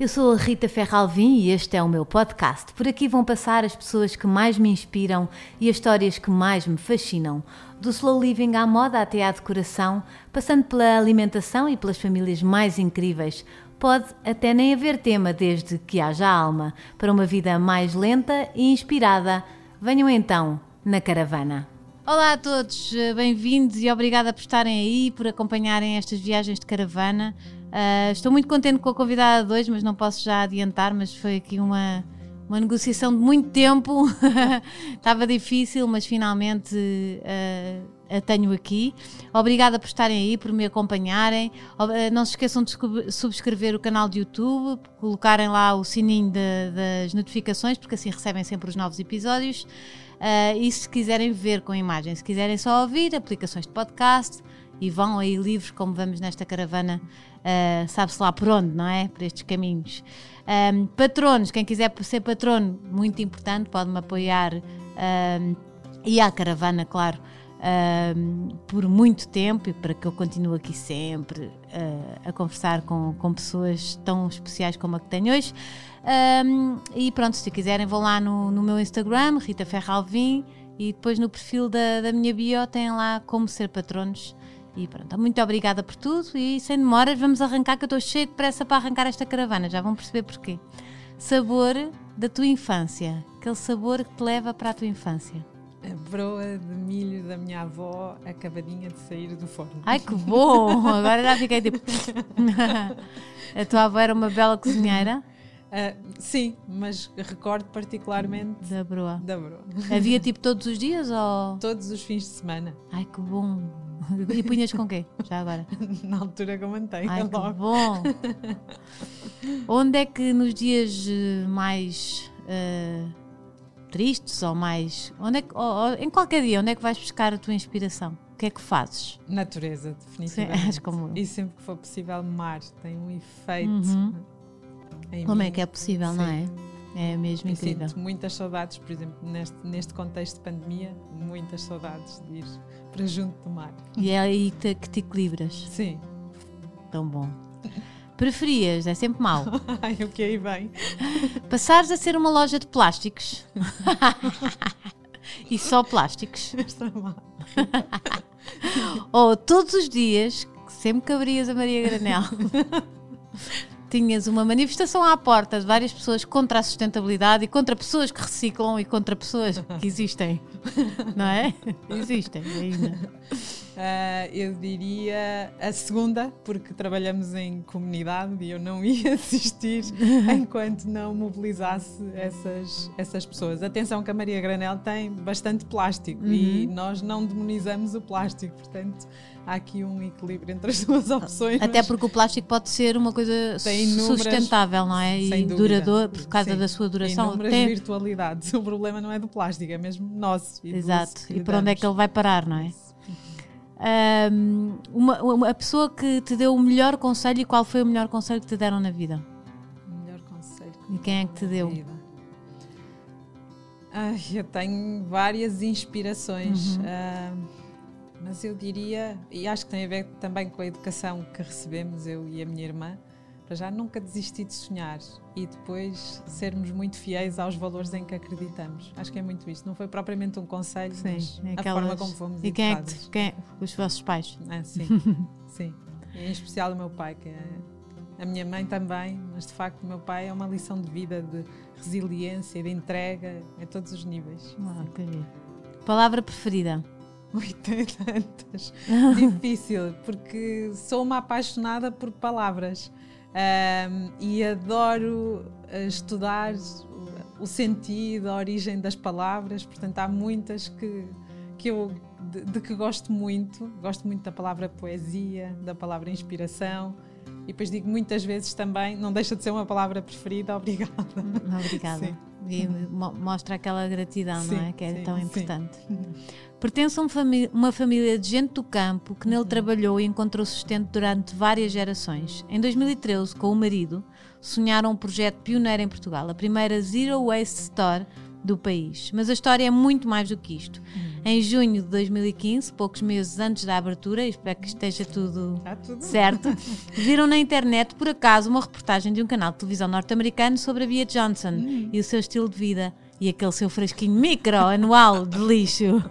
Eu sou a Rita Ferralvim e este é o meu podcast. Por aqui vão passar as pessoas que mais me inspiram e as histórias que mais me fascinam. Do slow living à moda até à decoração, passando pela alimentação e pelas famílias mais incríveis. Pode até nem haver tema desde que haja alma, para uma vida mais lenta e inspirada. Venham então na caravana. Olá a todos, bem-vindos e obrigada por estarem aí, por acompanharem estas viagens de caravana. Uh, estou muito contente com a convidada de hoje, mas não posso já adiantar, mas foi aqui uma, uma negociação de muito tempo. Estava difícil, mas finalmente uh, a tenho aqui. Obrigada por estarem aí, por me acompanharem. Uh, não se esqueçam de subscrever o canal de YouTube, colocarem lá o sininho de, das notificações, porque assim recebem sempre os novos episódios. Uh, e se quiserem ver com imagem, se quiserem só ouvir, aplicações de podcast e vão aí livres, como vamos nesta caravana uh, sabe-se lá por onde, não é? Por estes caminhos. Um, patronos, quem quiser ser patrono, muito importante, pode-me apoiar um, e à caravana, claro, por muito tempo e para que eu continue aqui sempre uh, a conversar com, com pessoas tão especiais como a que tenho hoje. Um, e pronto, se quiserem, vão lá no, no meu Instagram, Rita Ferralvim, e depois no perfil da, da minha bio tem lá como ser patronos. E pronto, muito obrigada por tudo e sem demoras vamos arrancar que eu estou cheio de pressa para arrancar esta caravana, já vão perceber porquê. Sabor da tua infância, aquele sabor que te leva para a tua infância. A broa de milho da minha avó acabadinha de sair do forno. Ai que bom! Agora já fiquei tipo. a tua avó era uma bela cozinheira? Uh, sim, mas recordo particularmente da broa. da broa. Havia tipo todos os dias ou? Todos os fins de semana. Ai que bom! E punhas com quê? Já agora? Na altura que eu mantenho. Ai, logo. que bom! Onde é que nos dias eh, mais uh, tristes ou mais. Onde é que, ou, ou, em qualquer dia, onde é que vais buscar a tua inspiração? O que é que fazes? Natureza, definitivamente. Sim, como... E sempre que for possível, mar tem um efeito. Uhum. Como mim. é que é possível, Sim. não é? É mesmo eu incrível. Sinto muitas saudades, por exemplo, neste, neste contexto de pandemia, muitas saudades de ir para junto do mar. E é aí que te, que te equilibras? Sim. Tão bom. Preferias, é sempre mau. Ai, o que aí vem? Passares a ser uma loja de plásticos. e só plásticos. Ou todos os dias, sempre que abrias a Maria Granel tinhas uma manifestação à porta de várias pessoas contra a sustentabilidade e contra pessoas que reciclam e contra pessoas que existem, não é? Existem ainda. Uh, eu diria a segunda, porque trabalhamos em comunidade e eu não ia assistir enquanto não mobilizasse essas, essas pessoas. Atenção que a Maria Granel tem bastante plástico uhum. e nós não demonizamos o plástico, portanto há aqui um equilíbrio entre as duas opções. Até porque o plástico pode ser uma coisa sustentável, não é? E duradouro por causa Sim, da sua duração. Inúmeras Até... virtualidades. O problema não é do plástico, é mesmo nosso. Exato. E por onde é que ele vai parar, não é? Um, uma, uma, a pessoa que te deu o melhor conselho e qual foi o melhor conselho que te deram na vida? O melhor conselho. E quem é que te deu? Vida. Ai, eu tenho várias inspirações. Uhum. Uh, mas eu diria, e acho que tem a ver também com a educação que recebemos, eu e a minha irmã, para já nunca desistir de sonhar e depois sermos muito fiéis aos valores em que acreditamos. Acho que é muito isto. Não foi propriamente um conselho, sim, mas aquelas... a forma como fomos E quem é, que, quem é Os vossos pais? Ah, sim, sim. E em especial o meu pai, que é a minha mãe também, mas de facto o meu pai é uma lição de vida, de resiliência, de entrega, a todos os níveis. Ah, Palavra preferida? Ui, tem tantas. Difícil, porque sou uma apaixonada por palavras um, e adoro eh, estudar o sentido, a origem das palavras, portanto, há muitas que, que eu de, de, que gosto muito. Gosto muito da palavra poesia, da palavra inspiração. E depois digo muitas vezes também, não deixa de ser uma palavra preferida, obrigada. Obrigada. Sim. E mostra aquela gratidão, sim, não é? Que é sim, tão importante. Pertence a uma família de gente do campo que nele uhum. trabalhou e encontrou sustento durante várias gerações. Em 2013, com o marido, sonharam um projeto pioneiro em Portugal, a primeira Zero Waste Store do país. Mas a história é muito mais do que isto. Uhum. Em junho de 2015, poucos meses antes da abertura, espero que esteja tudo, tudo. certo, viram na internet, por acaso, uma reportagem de um canal de televisão norte-americano sobre a Bia Johnson Uhum. e o seu estilo de vida e aquele seu frasquinho micro anual de lixo.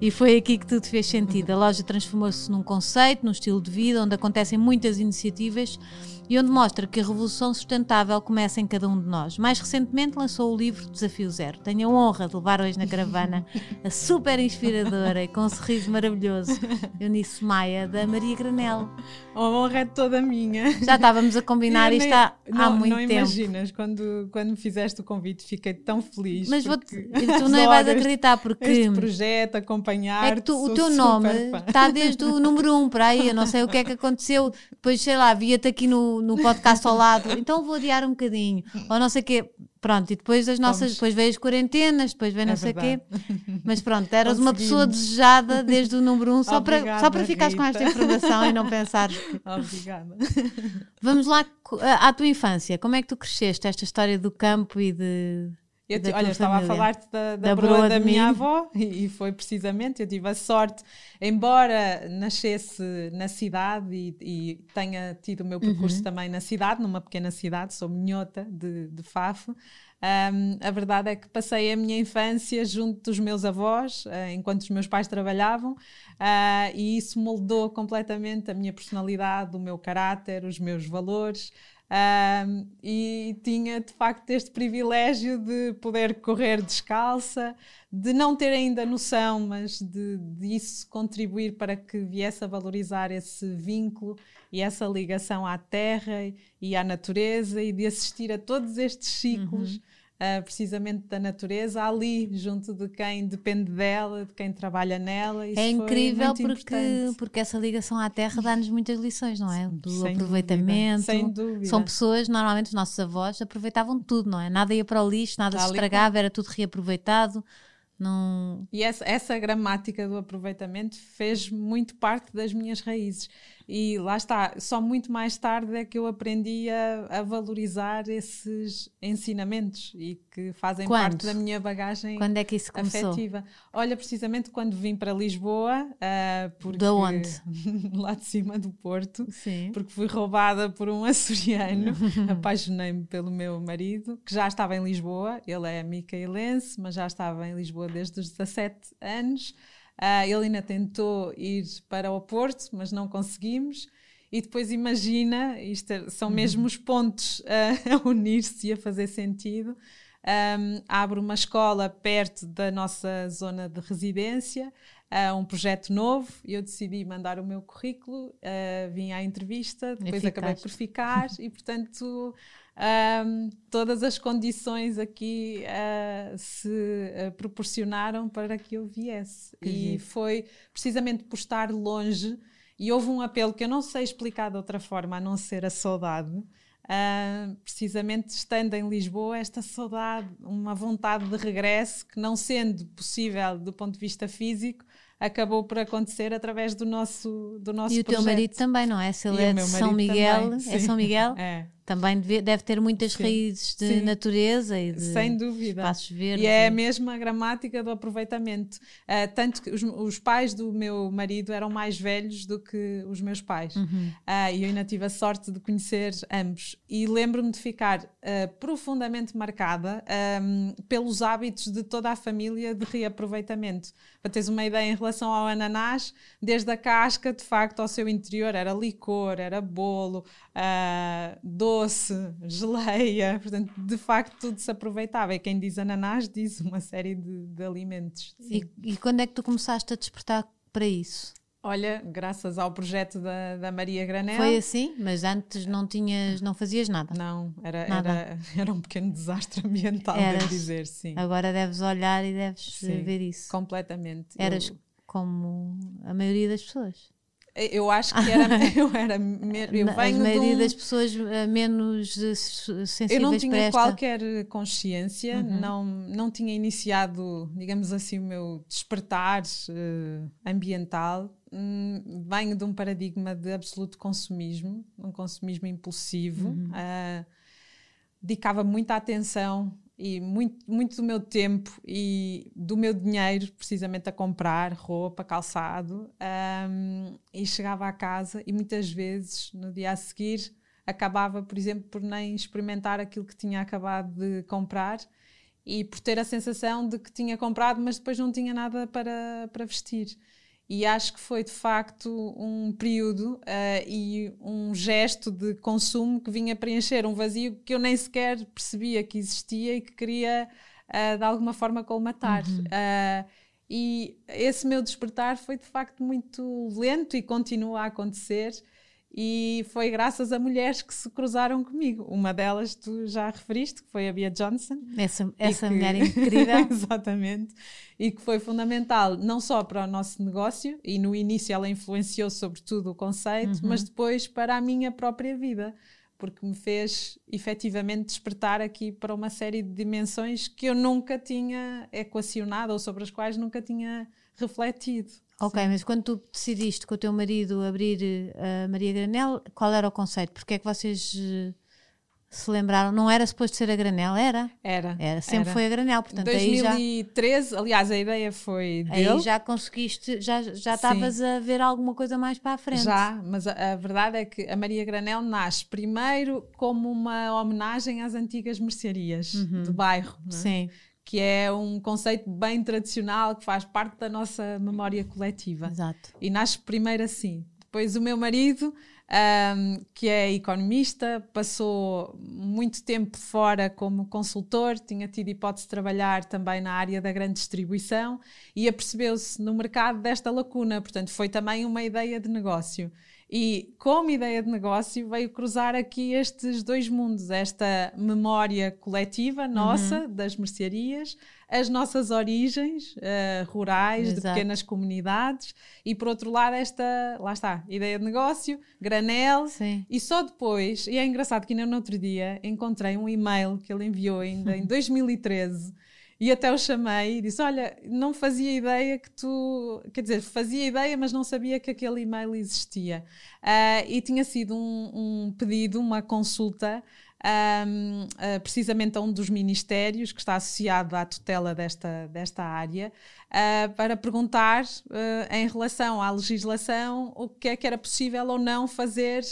E foi aqui que tudo fez sentido. A loja transformou-se num conceito, num estilo de vida, onde acontecem muitas iniciativas e onde mostra que a revolução sustentável começa em cada um de nós. Mais recentemente lançou o livro Desafio Zero. Tenho a honra de levar hoje na caravana a super inspiradora e com um sorriso maravilhoso Eunice Maia, da Maria Granel. A honra é toda minha. Já estávamos a combinar isto há, há não, muito não tempo. imaginas, quando, quando me fizeste o convite, fiquei tão feliz. Mas porque tu nem vais acreditar porque este projeto, acompanhar. É que tu- o teu nome está desde o número 1 um para aí. Eu não sei o que é que aconteceu. Depois, sei lá, via-te aqui no, no podcast ao lado. Então vou adiar um bocadinho. Ou não sei o quê. Pronto, e depois as nossas. Vamos. Depois veio as quarentenas, depois veio não É sei o quê. Mas pronto, eras uma pessoa desejada desde o número 1 um, só, para, só para ficares com esta informação e não pensares. que- Obrigada. Vamos lá à tua infância. Como é que tu cresceste? Esta história do campo e de. Eu te- olha, estava família. a falar-te da, da, Da broa da minha milho. avó e, foi precisamente, eu tive a sorte, embora nascesse na cidade e, e tenha tido o meu Uhum. percurso também na cidade, numa pequena cidade, sou minhota de, de Fafo, hum, a verdade é que passei a minha infância junto dos meus avós, eh, enquanto os meus pais trabalhavam, ah, e isso moldou completamente a minha personalidade, o meu caráter, os meus valores. Um, e tinha de facto este privilégio de poder correr descalça, de não ter ainda noção, mas de, de isso contribuir para que viesse a valorizar esse vínculo e essa ligação à terra e à natureza e de assistir a todos estes ciclos. Uh, precisamente da natureza, ali, junto de quem depende dela, de quem trabalha nela. Isso É incrível porque, importante. porque essa ligação à terra dá-nos muitas lições, não é? Do Sem aproveitamento. dúvida, sem dúvida. São pessoas, normalmente os nossos avós, aproveitavam tudo, não é? Nada ia para o lixo, nada se Tal e estragava, era tudo reaproveitado. Não... E essa, essa gramática do aproveitamento fez muito parte das minhas raízes. E lá está, só muito mais tarde é que eu aprendi a, a valorizar esses ensinamentos e que fazem Quando? parte da minha bagagem Quando é que isso começou? afetiva. Olha, precisamente quando vim para Lisboa, ah, porque Da onde? lá de cima do Porto, Sim. porque fui roubada por um açoriano. Apaixonei-me pelo meu marido, que já estava em Lisboa. Ele é micaelense, mas já estava em Lisboa desde os 17 anos. Ah, ele ainda tentou ir para o Porto, mas não conseguimos. E depois imagina, isto é- são mesmo os pontos ah, a unir-se e a fazer sentido. Um, abre uma escola perto da nossa zona de residência, uh, um projeto novo, eu decidi mandar o meu currículo, uh, vim à entrevista, depois acabei por ficar, e portanto um, todas as condições aqui uh, se uh, proporcionaram para que eu viesse. Que e giro. foi precisamente por estar longe, e houve um apelo que eu não sei explicar de outra forma a não ser a saudade. Ah, precisamente estando em Lisboa, esta saudade, uma vontade de regresso que, não sendo possível do ponto de vista físico, acabou por acontecer através do nosso, do nosso E o teu projeto. marido também, não é? Se ele E é de meu São Miguel, também, é. São Miguel, É, também deve, deve ter muitas Sim. raízes de Sim. natureza e de sem dúvida. espaços verdes. E é a mesma gramática do aproveitamento. Ah, tanto que os, os pais do meu marido eram mais velhos do que os meus pais. Uhum. Ah, e eu ainda tive a sorte de conhecer ambos. E lembro-me de ficar ah, profundamente marcada ahm, pelos hábitos de toda a família de reaproveitamento. Para teres uma ideia em relação ao ananás, desde a casca, de facto, ao seu interior, era licor, era bolo, ah, doce, geleia. Portanto, de facto, tudo se aproveitava. E quem diz ananás diz uma série de, de alimentos. E, e quando é que tu começaste a despertar para isso? Olha, graças ao projeto da, da Maria Granel. Foi assim, mas antes não tinhas, não fazias nada. Não, era, Nada. era, era um pequeno desastre ambiental, Eras. devo dizer, sim. Agora deves olhar e deves Sim. ver isso. Completamente. Eras Eu, como a maioria das pessoas. Eu acho que era. Eu era. Eu a venho de maioria um- das pessoas eh, menos eh, su- Eu sensíveis não tinha qualquer consciência, Uhum. não, não tinha iniciado, digamos assim, o meu despertar eh, ambiental. Hum, venho de um paradigma de absoluto consumismo, um consumismo impulsivo. Uhum. Ah, dedicava muita atenção e muito, muito do meu tempo e do meu dinheiro, precisamente a comprar roupa, calçado, um, e chegava à casa e muitas vezes no dia a seguir acabava, por exemplo, por nem experimentar aquilo que tinha acabado de comprar e por ter a sensação de que tinha comprado, mas depois não tinha nada para, para vestir. E acho que foi de facto um período uh, e um gesto de consumo que vinha preencher um vazio que eu nem sequer percebia que existia e que queria uh, de alguma forma colmatar. Uhum. Uh, e esse meu despertar foi de facto muito lento e continua a acontecer e foi graças a mulheres que se cruzaram comigo. Uma delas tu já referiste, que foi a Bia Johnson. Essa, essa que... mulher incrível. Exatamente. E que foi fundamental não só para o nosso negócio, e no início ela influenciou sobretudo o conceito, uhum. mas depois para a minha própria vida, porque me fez efetivamente despertar aqui para uma série de dimensões que eu nunca tinha equacionado ou sobre as quais nunca tinha refletido. Ok, Sim. mas quando tu decidiste com o teu marido abrir a uh, Maria Granel, qual era o conceito? Porque é que vocês uh, se lembraram? Não era suposto ser a Granel, era? Era. Era, sempre era. foi a Granel, portanto 2013, já, aliás, a ideia foi dele. Aí já conseguiste, já já estavas a ver alguma coisa mais para a frente. Já, mas a, a, verdade é que a Maria Granel nasce primeiro como uma homenagem às antigas mercearias uhum. do bairro. É? Sim que é um conceito bem tradicional que faz parte da nossa memória coletiva. Exato. E nasce primeiro assim. Depois o meu marido, um, que é economista, passou muito tempo fora como consultor, tinha tido hipótese de trabalhar também na área da grande distribuição e apercebeu-se no mercado desta lacuna. Portanto, foi também uma ideia de negócio. E como ideia de negócio veio cruzar aqui estes dois mundos, esta memória coletiva nossa uhum. das mercearias, as nossas origens uh, rurais Exato. de pequenas comunidades e por outro lado esta, lá está, ideia de negócio, granel Sim. e só depois, e é engraçado que ainda no outro dia encontrei um e-mail que ele enviou ainda em 2013 E até o chamei e disse: Olha, não fazia ideia que tu. Quer dizer, fazia ideia, mas não sabia que aquele e-mail existia. Uh, e tinha sido um, um, pedido, uma consulta. Um, uh, ah, precisamente a um dos ministérios que está associado à tutela desta, desta área, uh, para perguntar uh, em relação à legislação o que é que era possível ou não fazer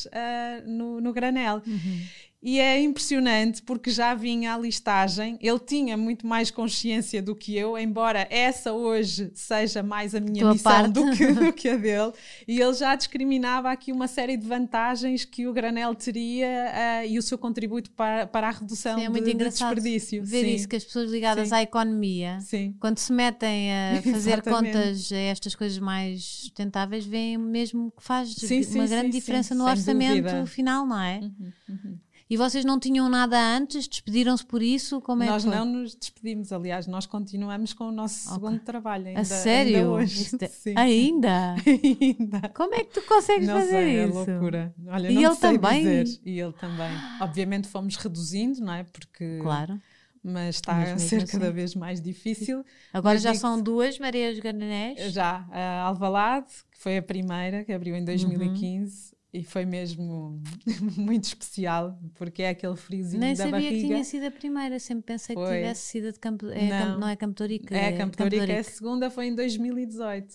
no, no granel. Uhum. E é impressionante porque já vinha a listagem, ele tinha muito mais consciência do que eu, embora essa hoje seja mais a minha Tua missão do que, do que, a dele, e ele já discriminava aqui uma série de vantagens que o granel teria uh, e o seu contributo para, para a redução Sim, é muito de, de desperdício. Ver Sim. isso, que as pessoas ligadas Sim. à economia, Sim. quando se metem a fazer contas a estas coisas mais sustentáveis, veem mesmo que faz uma grande diferença no orçamento dúvida. final, não é? Uhum, uhum. E vocês não tinham nada antes? Despediram-se por isso? Como é nós não nos despedimos, aliás, nós continuamos com o nosso okay. segundo trabalho. Ainda, A sério? Ainda hoje. É... Ainda? ainda? Como é que tu consegues não fazer sei, é isso? É loucura. Olha, e ele também? Dizer. E ele também. Obviamente fomos reduzindo, não é? Porque. Claro mas está a ser assim. cada vez mais difícil. Agora mas já são duas Marias Gananés? Já, a Alvalade, que foi a primeira, que abriu em 2015, uhum. E foi mesmo muito especial, porque é aquele friozinho Nem da barriga. Nem sabia que tinha sido a primeira, sempre pensei foi. que tivesse sido de Campo... É, não. não é Campo Torico, é, é Campo Torico, é a segunda, foi em 2018.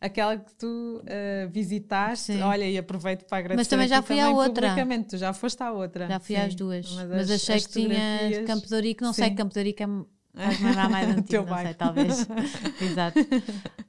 Aquela que tu uh, visitaste, Sim. olha, e aproveito para agradecer. Mas também já fui à outra. Publicamente, tu já foste à outra. Já fui Sim. às duas. Mas, mas as, achei as que tinha Campo Torico, não Sim. sei, Campo Torico é Faz-me lembrar mais antigo, não sei, talvez. Exato.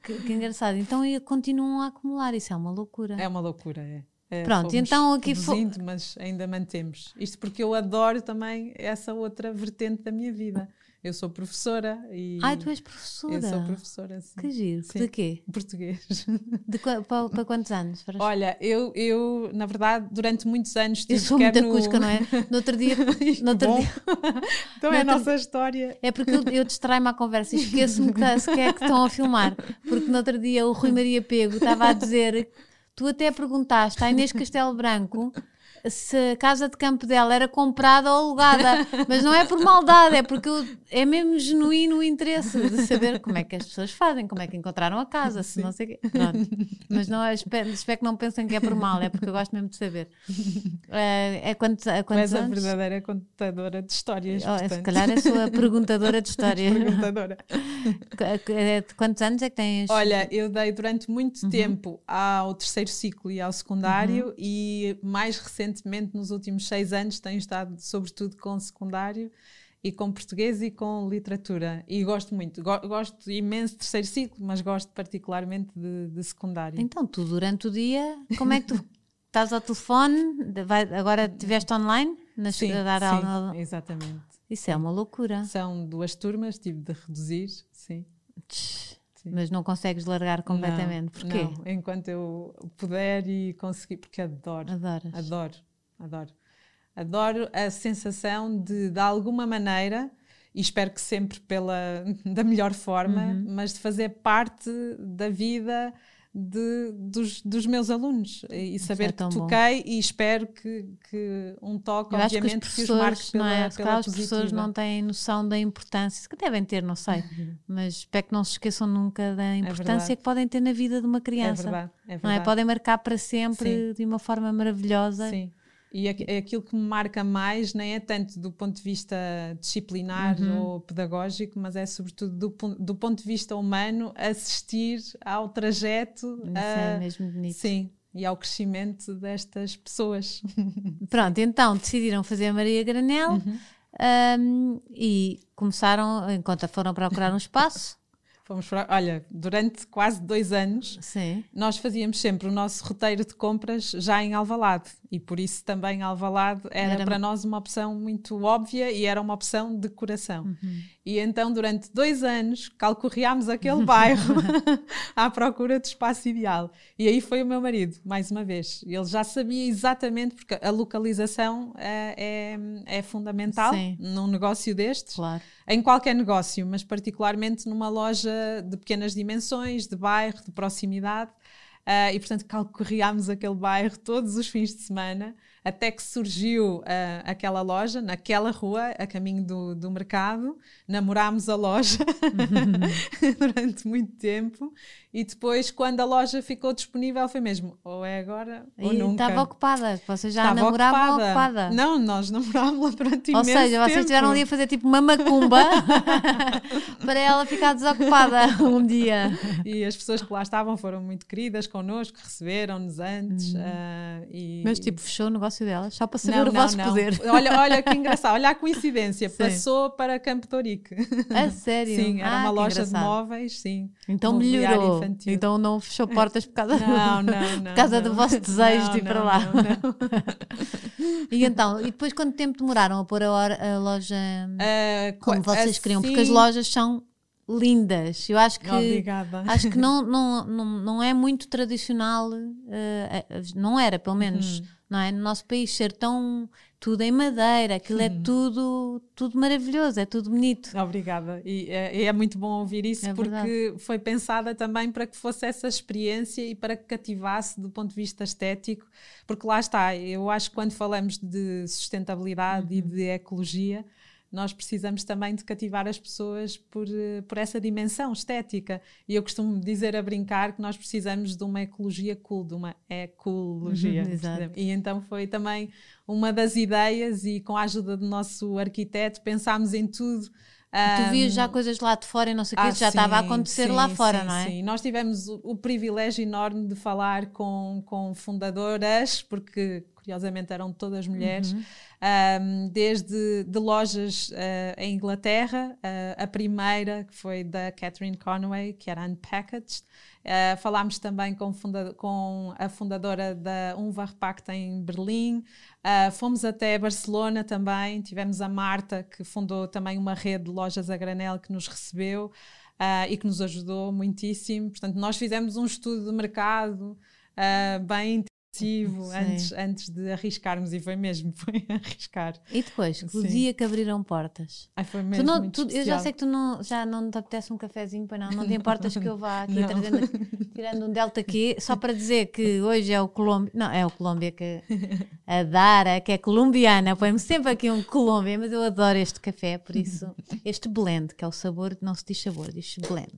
Que, que, engraçado. Então continuam a acumular, isso é uma loucura. É uma loucura, é. É, Pronto, então aqui foi. mas ainda mantemos. Isto porque eu adoro também essa outra vertente da minha vida. Eu sou professora e. Ai, tu és professora? Eu sou professora, sim. Que giro. Sim. De quê? Português. De para, para quantos anos? Para... Olha, eu, eu, na verdade, durante muitos anos tive Eu sou muita no... cusca, não é? No outro dia. no outro dia... então é a nossa história. É porque eu, eu distraio-me à conversa e esqueço-me que, tá, que é que estão a filmar. Porque no outro dia o Rui Maria Pego estava a dizer Tu até perguntaste à Inês Castelo Branco se a casa de campo dela era comprada ou alugada, mas não é por maldade, é porque eu, é mesmo genuíno o interesse de saber como é que as pessoas fazem, como é que encontraram a casa, se não sei o quê. Pronto. Mas não, espero, espero que não pensem que é por mal, é porque eu gosto mesmo de saber. É, é quantos, é quantos Tu és a anos? verdadeira contadora de histórias. Oh, se calhar eu sou a perguntadora de histórias. Perguntadora. É, de Quantos anos é que tens? Olha, eu dei durante muito Uhum. tempo ao terceiro ciclo e ao secundário e mais recentemente, nos últimos seis anos, tenho estado sobretudo com secundário e com português e com literatura. E gosto muito, Go- gosto imenso de terceiro ciclo, mas gosto particularmente de, de secundário. Então, tu durante o dia, como é que tu estás ao telefone? Vai- agora estiveste online nas, Sim, a dar sim, aula? exatamente. Isso é uma loucura. São duas turmas, tive de reduzir, sim. Tch, Sim. Mas não consegues largar completamente. Não, Porquê? não, enquanto eu puder e conseguir, porque adoro. Adoras. Adoro, adoro. Adoro a sensação de, de alguma maneira, e espero que sempre pela, da melhor forma, Uhum. mas de fazer parte da vida de, dos, dos meus alunos e saber é que bom. toquei e espero que, que um toque, Eu acho que os obviamente, que, os marque pela, não é? Pela os professores positiva. não têm noção da importância, que devem ter, não sei, mas espero que não se esqueçam nunca da importância Uhum. É verdade. que podem ter na vida de uma É criança. verdade, é não é? verdade. Podem marcar para sempre de uma forma maravilhosa. Sim. E aqu- aquilo que me marca mais nem é tanto do ponto de vista disciplinar Uhum. ou pedagógico, mas é sobretudo do, do ponto de vista humano assistir ao trajeto Isso é a- mesmo bonito. sim, e ao crescimento destas pessoas. Pronto, então decidiram fazer a Maria Granel Uhum. hum, e começaram, enquanto foram procurar um espaço. Fomos para, olha, durante quase dois anos Sim. nós fazíamos sempre o nosso roteiro de compras já em Alvalade e por isso também Alvalade era, Era- para nós uma opção muito óbvia e era uma opção de coração. Uhum. E então durante dois anos calcorreámos aquele bairro à procura de espaço ideal. E aí foi o meu marido, mais uma vez. Ele já sabia exatamente, porque a localização é, é, é fundamental Sim. num negócio destes Claro. em qualquer negócio, mas particularmente numa loja de pequenas dimensões, de bairro, de proximidade. Ah, e portanto calcorreámos aquele bairro todos os fins de semana, até que surgiu ah, aquela loja, naquela rua, a caminho do, do mercado. Namorámos a loja durante muito tempo. E depois, quando a loja ficou disponível, foi mesmo ou é agora ou E nunca. estava ocupada, vocês já Estava namoravam ocupada. ocupada. Não, nós namorámos lá durante Ou imenso seja, vocês tempo. estiveram ali a fazer tipo uma macumba para ela ficar desocupada um dia. E as pessoas que lá estavam foram muito queridas connosco, receberam-nos antes. ah, e... Uhum. Mas tipo, fechou o negócio delas, só para saber não, o não, vosso não. poder. Olha, olha que engraçado, olha a coincidência, Sim. passou para Campo Torique. A sério? Sim, era Ah, uma loja de móveis, sim. Então melhorou. infantil. Então não fechou portas por causa, Não, não, por causa do vosso desejo de ir para lá. E então, e depois quanto tempo demoraram a pôr a, hora- a loja Ah, como vocês queriam? Porque as assim- lojas são lindas. Eu acho que Obrigada. acho que não, não, não, não é muito tradicional, eh, não era pelo menos, Uhum. Não é? No nosso país ser tão tudo em madeira, aquilo Uhum. é tudo, tudo maravilhoso, é tudo bonito. Obrigada. E é, é muito bom ouvir isso É porque foi pensada também para que fosse essa experiência e para que cativasse do ponto de vista estético, porque lá está, eu acho que quando falamos de sustentabilidade e de ecologia, nós precisamos também de cativar as pessoas por, eh, por essa dimensão estética. E eu costumo dizer a brincar que nós precisamos de uma ecologia cool, de uma ecologia. Uhum. E então foi também uma das ideias, e com a ajuda do nosso arquiteto, pensámos em tudo. Tu vias já coisas lá de fora e não sei o que, ah, isso já estava a acontecer sim, lá fora, sim, não é? Sim, nós tivemos o, o privilégio enorme de falar com, com fundadoras, porque curiosamente eram todas mulheres, Uhum. ahm, desde de lojas ah, em Inglaterra, ah, a primeira que foi da Catherine Conway, que era Unpackaged. Ah, falámos também com, funda- com a fundadora da Unvarpact em Berlim. Ah, fomos até Barcelona também, tivemos a Marta, que fundou também uma rede de lojas a granel que nos recebeu ah, e que nos ajudou muitíssimo. Portanto, nós fizemos um estudo de mercado ah, bem Sim. antes, antes de arriscarmos, e foi mesmo, foi arriscar. E depois, o Sim. dia que abriram portas. Ai, foi mesmo não- muito tu- eu já sei que tu não, já não te apetece um cafezinho, para não, não te importas que eu vá aqui trazendo. tirando um Delta Q, só para dizer que hoje é o Colômbia, não, é o Colômbia que a Dara, que é colombiana, põe-me sempre aqui um Colômbia, mas eu adoro este café, por isso, este blend, que é o sabor, não se diz sabor, diz blend.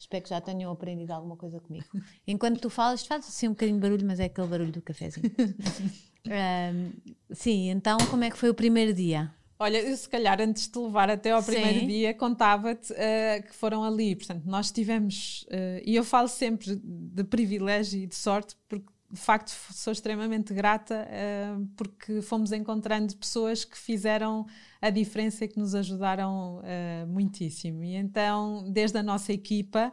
Espero que já tenham aprendido alguma coisa comigo. Enquanto tu falas, faz assim um bocadinho de barulho, mas é aquele barulho do cafezinho. um, sim, então como é que foi o primeiro dia? Olha, eu se calhar antes de te levar até ao primeiro Sim. dia, contava-te uh, que foram ali. Portanto, nós tivemos, uh, e eu falo sempre de privilégio e de sorte, porque de facto sou extremamente grata uh, porque fomos encontrando pessoas que fizeram a diferença e que nos ajudaram muitíssimo. E então, desde a nossa equipa,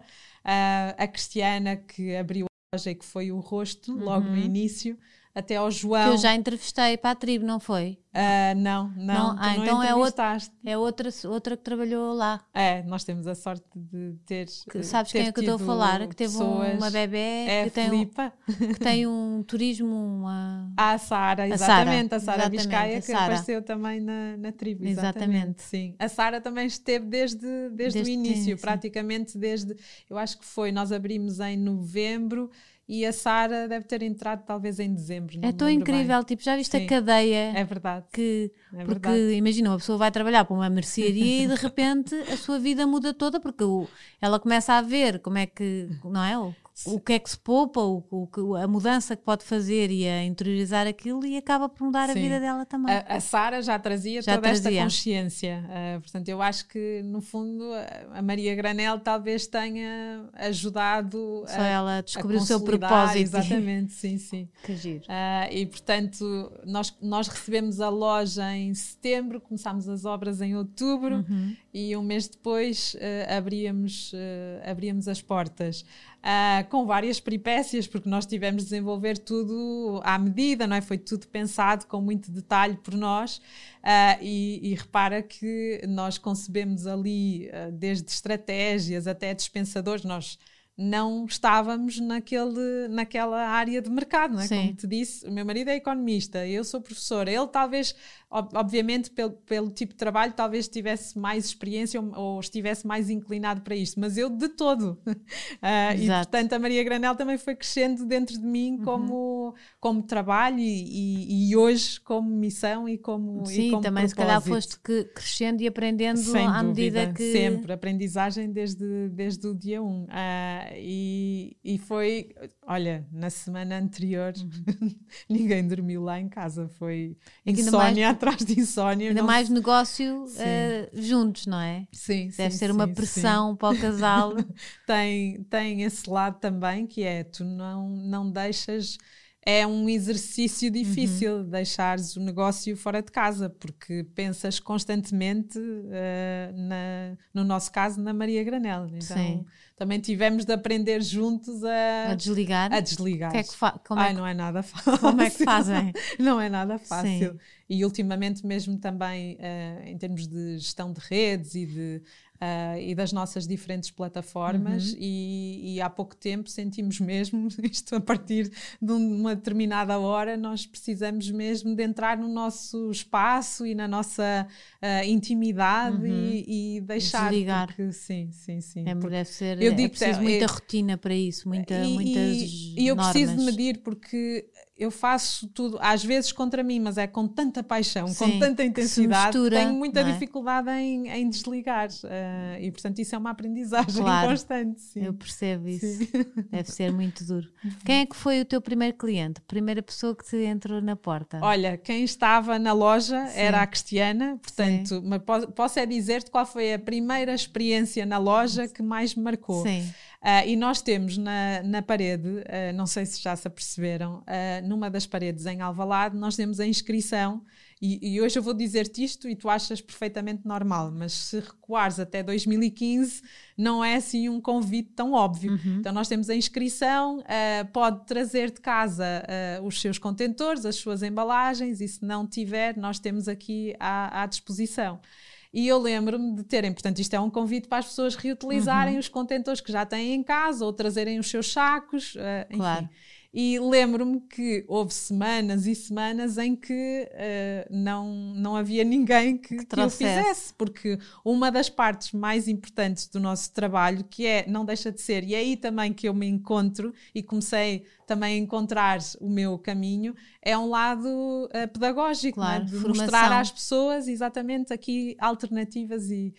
a Cristiana que abriu a loja e que foi o rosto logo uhum. no início, até ao João. Que eu já entrevistei para a tribo, não foi? Uh, não, não. não? Ah, não então é outra, é outra, outra que trabalhou lá. É, nós temos a sorte de ter. Que, sabes ter quem é que eu estou a falar? Que teve pessoas, uma bebê é que, tem um, que tem um turismo. Uma... Ah, a Sara, exatamente. A Sara Biscaia, que apareceu também na, na tribo. Exatamente. exatamente. Sim. A Sara também esteve desde, desde, desde o início, praticamente desde. Eu acho que foi. Nós abrimos em novembro e a Sara deve ter entrado talvez em dezembro. É tão incrível, bem. tipo, já viste Sim, a cadeia? É verdade. Que, é porque imagina, uma pessoa vai trabalhar para uma mercearia e de repente a sua vida muda toda porque o, ela começa a ver como é que, não é? O que é que se poupa, o, o, a mudança que pode fazer e a interiorizar aquilo e acaba por mudar Sim. a vida dela também. A, a Sara já trazia já toda trazia. esta consciência. Uh, portanto, eu acho que no fundo a Maria Granel talvez tenha ajudado Só a, ela descobriu o seu propósito. Exatamente, sim, sim. Que giro. Uh, e portanto, nós, nós recebemos a loja em setembro, começámos as obras em outubro uhum. E um mês depois uh, abríamos, abríamos as portas uh, com várias peripécias, porque nós tivemos de desenvolver tudo à medida, não é? Foi tudo pensado com muito detalhe por nós. Uh, e, e, repara que nós concebemos ali, uh, desde estratégias até dispensadores, nós não estávamos naquele, naquela área de mercado, não é? Como te disse, o meu marido é economista, eu sou professora, ele talvez obviamente pelo, pelo tipo de trabalho talvez tivesse mais experiência ou, ou estivesse mais inclinado para isto, mas eu de todo. uh, e portanto a Maria Granel também foi crescendo dentro de mim uhum. como, como trabalho e, e, e, hoje como missão e como Sim, e como também propósito. se calhar foste que, crescendo e aprendendo Sem à dúvida, medida que... Sempre, aprendizagem desde, desde o dia 1. Um. Uh, e, e foi, olha, na semana anterior uhum. ninguém dormiu lá em casa, foi insónia atrás de insónia. Ainda mais negócio uh, juntos, não é? Sim, Deve sim, ser uma sim, pressão para o casal. tem, tem esse lado também que é tu não, não deixas é um exercício difícil uhum. deixares o negócio fora de casa, porque pensas constantemente, uh, na, no nosso caso, na Maria Granel. Então, Sim. Também tivemos de aprender juntos a, a desligar. A desligar. Que é que como Ai, é que, não é nada fácil. Como é que fazem? não é nada fácil. Sim. E ultimamente, mesmo também uh, em termos de gestão de redes e de uh, e das nossas diferentes plataformas uhum. e, e, há pouco tempo sentimos mesmo isto a partir de uma determinada hora nós precisamos mesmo de entrar no nosso espaço e na nossa uh, intimidade uhum. e, e, deixar Desligar. porque sim, sim, sim. É, deve ser, eu é digo, preciso é, muita é, rotina para isso, muita, e, muitas E eu normas. preciso medir porque eu faço tudo, às vezes contra mim, mas é com tanta paixão, Sim, com tanta intensidade, mistura, tenho muita é? dificuldade em, em desligar. Uh, e portanto, isso é uma aprendizagem claro, constante. Sim. Eu percebo isso. Sim. Deve ser muito duro. Quem é que foi o teu primeiro cliente? Primeira pessoa que te entrou na porta? Olha, quem estava na loja Sim. era a Cristiana, portanto, posso é dizer-te qual foi a primeira experiência na loja que mais me marcou. Sim. Uh, e nós temos na, na parede, uh, não sei se já se aperceberam, uh, numa das paredes em Alvalade, nós temos a inscrição, e, e hoje eu vou dizer-te isto e tu achas perfeitamente normal, mas se recuares até 2015, não é assim um convite tão óbvio. Uhum. Então nós temos a inscrição, pode trazer de casa os seus contentores, as suas embalagens, e se não tiver, nós temos aqui à, à disposição. E eu lembro-me de terem, portanto, isto é um convite para as pessoas reutilizarem uhum. os contentores que já têm em casa ou trazerem os seus sacos, uh, enfim. Claro. E lembro-me que houve semanas e semanas em que uh, não, não havia ninguém que, que, que o fizesse, porque uma das partes mais importantes do nosso trabalho, que é, não deixa de ser, e é aí também que eu me encontro e comecei também a encontrar o meu caminho, é um lado uh, pedagógico, claro, né? de formação. mostrar às pessoas exatamente aqui alternativas e.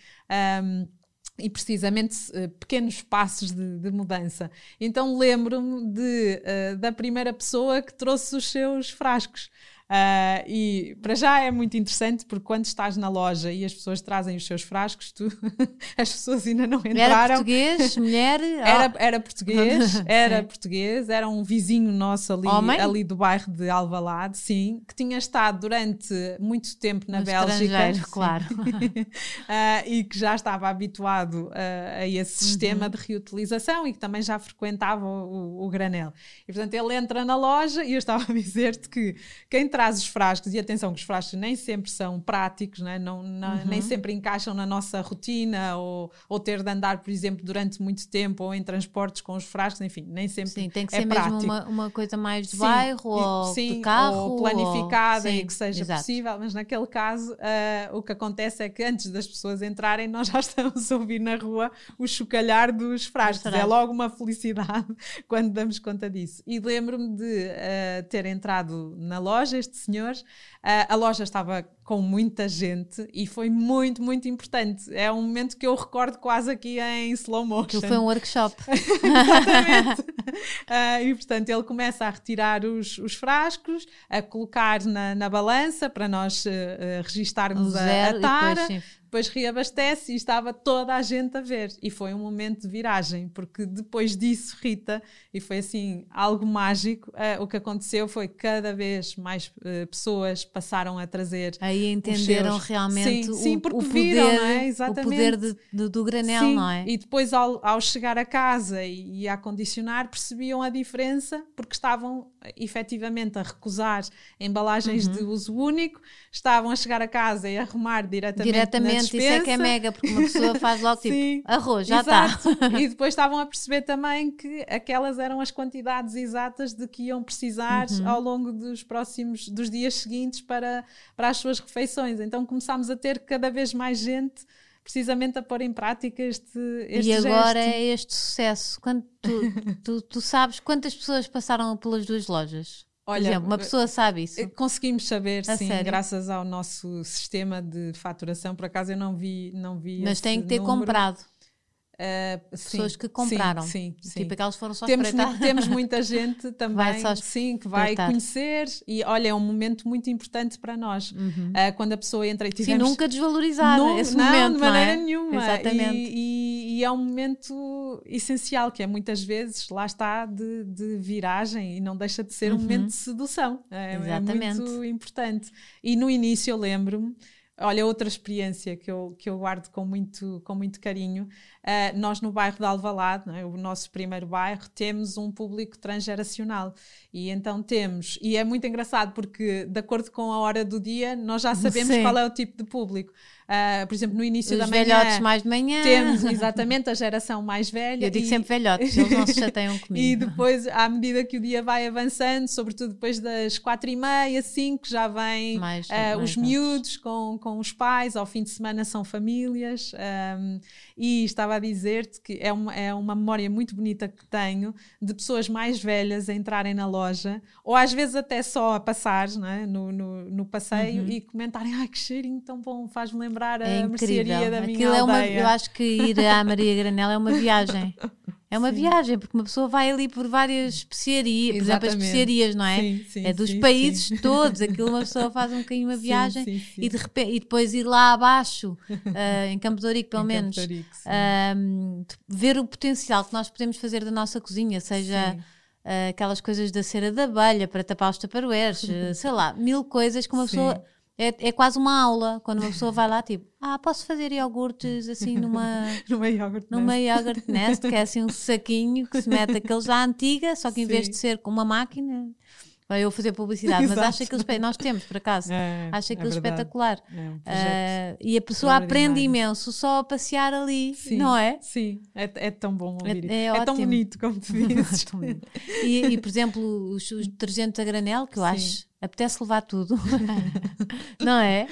Um, e precisamente uh, pequenos passos de, de, mudança. Então lembro-me uh, da primeira pessoa que trouxe os seus frascos. Uh, e para já é muito interessante porque quando estás na loja e as pessoas trazem os seus frascos, tu, as pessoas ainda não entraram. Era português, mulher? Era, era português, era português, era um vizinho nosso ali, ali do bairro de Alvalade, sim, que tinha estado durante muito tempo na no Bélgica. claro. uh, e que já estava habituado uh, a esse sistema uhum. de reutilização e que também já frequentava o, o, o, granel. E portanto ele entra na loja e eu estava a dizer-te que quem traz os frascos, e atenção que os frascos nem sempre são práticos, não, é? não, não uhum. nem sempre encaixam na nossa rotina, ou, ou ter de andar, por exemplo, durante muito tempo, ou em transportes com os frascos, enfim, nem sempre Sim, tem que é ser prático. mesmo uma, uma coisa mais de sim, bairro, ou sim, de carro. Ou planificada ou... e que seja exato. possível, mas naquele caso uh, o que acontece é que antes das pessoas entrarem, nós já estamos a ouvir na rua o chocalhar dos frascos. É logo uma felicidade quando damos conta disso. E lembro-me de uh, ter entrado na loja, este senhor. Uh, a loja estava com muita gente e foi muito, muito importante. É um momento que eu recordo quase aqui em slow motion. Aquilo foi um workshop. Exatamente. uh, e portanto ele começa a retirar os, os frascos, a colocar na, na balança para nós uh, registarmos a, a tara. Depois, depois reabastece e estava toda a gente a ver. E foi um momento de viragem, porque depois disso, Rita, e foi assim algo mágico, uh, o que aconteceu foi que cada vez mais uh, pessoas passaram a trazer. Aí entenderam seus... realmente sim, sim, o, porque o viram, poder, não é? Exatamente. o poder de, de, do granel, sim. não é? E depois, ao, ao chegar a casa e, e a condicionar, percebiam a diferença, porque estavam efetivamente a recusar embalagens uhum. de uso único, estavam a chegar a casa e a arrumar diretamente. Diretamente, isso é que é mega, porque uma pessoa faz logo tipo arroz, já está. e depois estavam a perceber também que aquelas eram as quantidades exatas de que iam precisar uhum. ao longo dos próximos, dos dias seguintes para, para as suas refeições. Então começámos a ter cada vez mais gente precisamente a pôr em prática este, este E agora gesto. é este sucesso. Quando tu, tu, tu, sabes quantas pessoas passaram pelas duas lojas? Olha, Por exemplo, uma pessoa sabe isso? Eh, conseguimos saber, a sim, sério? graças ao nosso sistema de faturação. Por acaso eu não vi, não vi Mas tem que ter número. comprado. Uh, pessoas sim, que compraram. Sim, sim, Tipo, aquelas foram só temos, temos muita gente também sim, que vai conhecer e olha, é um momento muito importante para nós. Uhum. Uh, quando a pessoa entra e Sim, tivemos... nunca desvalorizar não, esse não, momento, de maneira não é? nenhuma. Exatamente. E, e, e é um momento essencial, que é muitas vezes, lá está, de, de viragem e não deixa de ser um Uhum. momento de sedução. É, é Exatamente. muito importante. E no início eu lembro-me, olha, outra experiência que eu, que eu guardo com muito, com muito carinho. Uh, nós no bairro de Alvalade, é? o nosso primeiro bairro, temos um público transgeracional. E então temos, e é muito engraçado porque, de acordo com a hora do dia, nós já sabemos Sim. qual é o tipo de público. Uh, por exemplo, no início Os da manhã. velhotes mais de manhã. Temos exatamente a geração mais velha. Eu digo e- sempre velhotes, eles não se chateiam comigo. e depois, à medida que o dia vai avançando, sobretudo depois das quatro e meia, cinco, já vêm Mais- eh, mais os miúdos com, com os pais, ao fim de semana são famílias. ehm, e estava a dizer-te que é uma, é uma memória muito bonita que tenho de pessoas mais velhas a entrarem na loja, ou às vezes até só a passar é? no, no, no passeio Uhum. e comentarem: ai que cheirinho tão bom, faz-me lembrar a É mercearia incrível. da minha Aquilo é uma, eu acho que ir à Maria Granela é uma viagem. É uma Sim. viagem, porque uma pessoa vai ali por várias especiarias, por exemplo, as especiarias, não é? Sim, sim, é dos países todos, aquilo uma pessoa faz um bocadinho uma viagem. E, de repente, e depois ir lá abaixo, ah, em Campo de Ourique pelo Em menos, Ourique, ahm, ver o potencial que nós podemos fazer da nossa cozinha, seja ah, aquelas coisas da cera da abelha para tapar os taparoeiros, ah, sei lá, mil coisas que uma pessoa. É, é quase uma aula quando uma pessoa vai lá, tipo, ah, posso fazer iogurtes assim numa, Numa iogurte numa nest. yogurt nest, que é assim um saquinho que se mete aqueles à antiga, só que em vez Sim. de ser com uma máquina, para eu fazer publicidade, mas acho aquilo nós temos por acaso, É, acho é aquilo verdade. espetacular. É um Ah, e a pessoa aprende imenso só a passear ali, Sim, não é? Sim, é, é tão bom ouvir isso. é É, tão bonito, como tu dizes. Tão bonito. e, e, por exemplo, os, os detergentes a granel, que eu Sim. acho, apetece levar tudo, não é?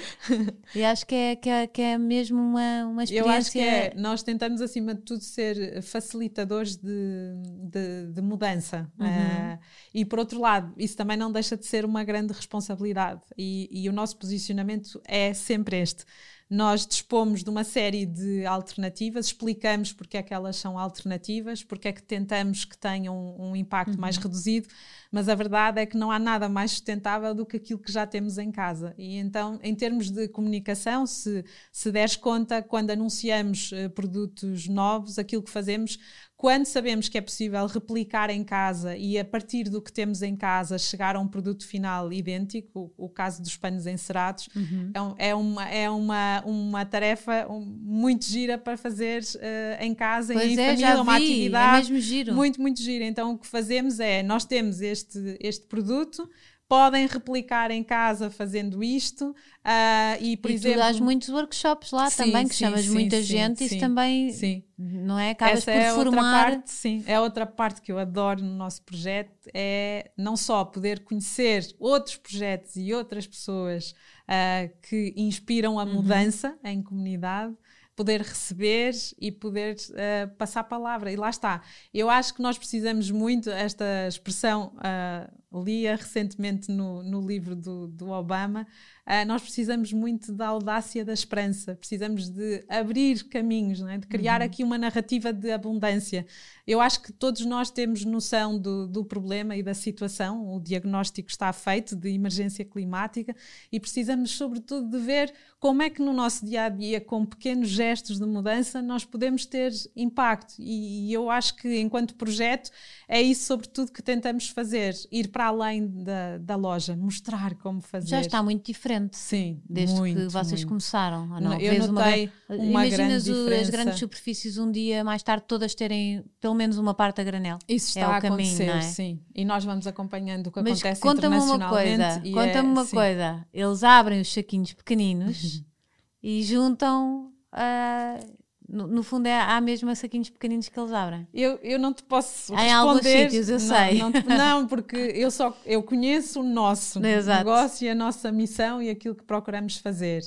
E acho que é, que é, que é mesmo uma, uma experiência. Eu acho que é, nós tentamos acima de tudo ser facilitadores de, de, de mudança. Uhum. Eh, e por outro lado, isso também não deixa de ser uma grande responsabilidade. E, e o nosso posicionamento é sempre este. Nós dispomos de uma série de alternativas, explicamos porque é que elas são alternativas, porque é que tentamos que tenham um, impacto mais reduzido, mas a verdade é que não há nada mais sustentável do que aquilo que já temos em casa. E então, em termos de comunicação, se, se deres conta, quando anunciamos eh, produtos novos, aquilo que fazemos, quando sabemos que é possível replicar em casa e a partir do que temos em casa chegar a um produto final idêntico, o, o caso dos panos encerados, Uhum. é, é uma, é uma, uma tarefa muito gira para fazer eh, em casa Pois e em é, família, já uma vi, atividade é mesmo giro. muito, muito giro. Então, o que fazemos é: nós temos este, este produto, podem replicar em casa fazendo isto, ah, e por e exemplo. tu dás muitos workshops lá Sim, também, que sim, chamas sim, muita gente, isso também, Sim. não é? Acabas Essa por é outra formar. parte, sim, é outra parte que eu adoro no nosso projeto, é não só poder conhecer outros projetos e outras pessoas ah, que inspiram a Uhum. mudança em comunidade, poder receber e poder ah, passar a palavra. E lá está. Eu acho que nós precisamos muito, esta expressão ah, lia recentemente no, no livro do, do Obama, ah, nós precisamos muito da audácia da esperança, precisamos de abrir caminhos, é? de criar aqui uma narrativa de abundância. Eu acho que todos nós temos noção do, do problema e da situação, o diagnóstico está feito de emergência climática e precisamos, sobretudo, de ver como é que no nosso dia a dia, com pequenos gestos de mudança, nós podemos ter impacto. E, e eu acho que, enquanto projeto, é isso, sobretudo, que tentamos fazer: ir para além da, da loja, mostrar como fazer. Já está muito diferente Sim, desde muito, que vocês muito. começar ou não? Eu Vês uma notei gran- uma Imaginas grande o- as grandes superfícies um dia mais tarde todas terem pelo menos uma parte a granel. Isso É está o a caminho, acontecer, é? sim. E nós vamos acompanhando o que Mas acontece conta-me uma internacionalmente. coisa, conta-me é- uma sim. coisa. Eles abrem os saquinhos pequeninos e juntam. ah, no, no fundo, é, há mesmo saquinhos pequeninos que eles abrem. Eu, eu não te posso Em alguns responder. sítios, eu não, sei. Não, não, porque eu só eu conheço o nosso Exato. negócio e a nossa missão e aquilo que procuramos fazer.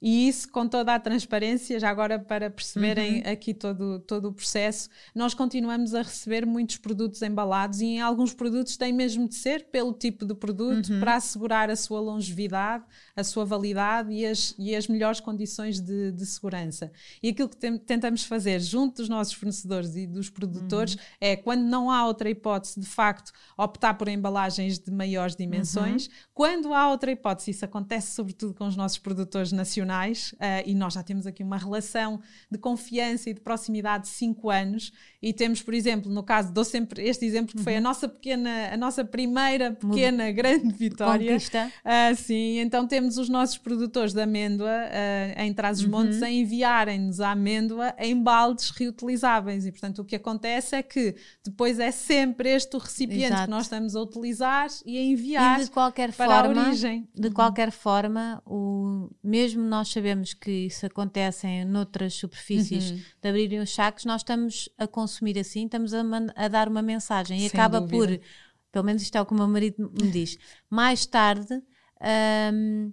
E isso com toda a transparência, já agora para perceberem Uhum. aqui todo, todo o processo, nós continuamos a receber muitos produtos embalados e em alguns produtos tem mesmo de ser pelo tipo de produto Uhum. para assegurar a sua longevidade, a sua validade e as, e as melhores condições de, de segurança. E aquilo que tem- tentamos fazer junto dos nossos fornecedores e dos produtores Uhum. é, quando não há outra hipótese, de facto, optar por embalagens de maiores dimensões. Uhum. Quando há outra hipótese, isso acontece sobretudo com os nossos produtores nacionais, ah, e nós já temos aqui uma relação de confiança e de proximidade de 5 anos, e temos, por exemplo, no caso, dou sempre este exemplo que Uhum. foi a nossa pequena, a nossa primeira pequena grande vitória. Conquista. Ah, sim, então temos os nossos produtores de amêndoa ah, em Trás-os-Montes Uhum. a enviarem-nos a amêndoa em baldes reutilizáveis. E, portanto, o que acontece é que depois é sempre este o recipiente Exato. que nós estamos a utilizar e a enviar E de qualquer para forma, a origem. de qualquer forma, o, mesmo nós sabemos que isso acontece em noutras superfícies Uhum. de abrirem os sacos, nós estamos a consumir assim, estamos a, a dar uma mensagem e Sem acaba dúvida. por, pelo menos isto é o que o meu marido me diz, mais tarde hum,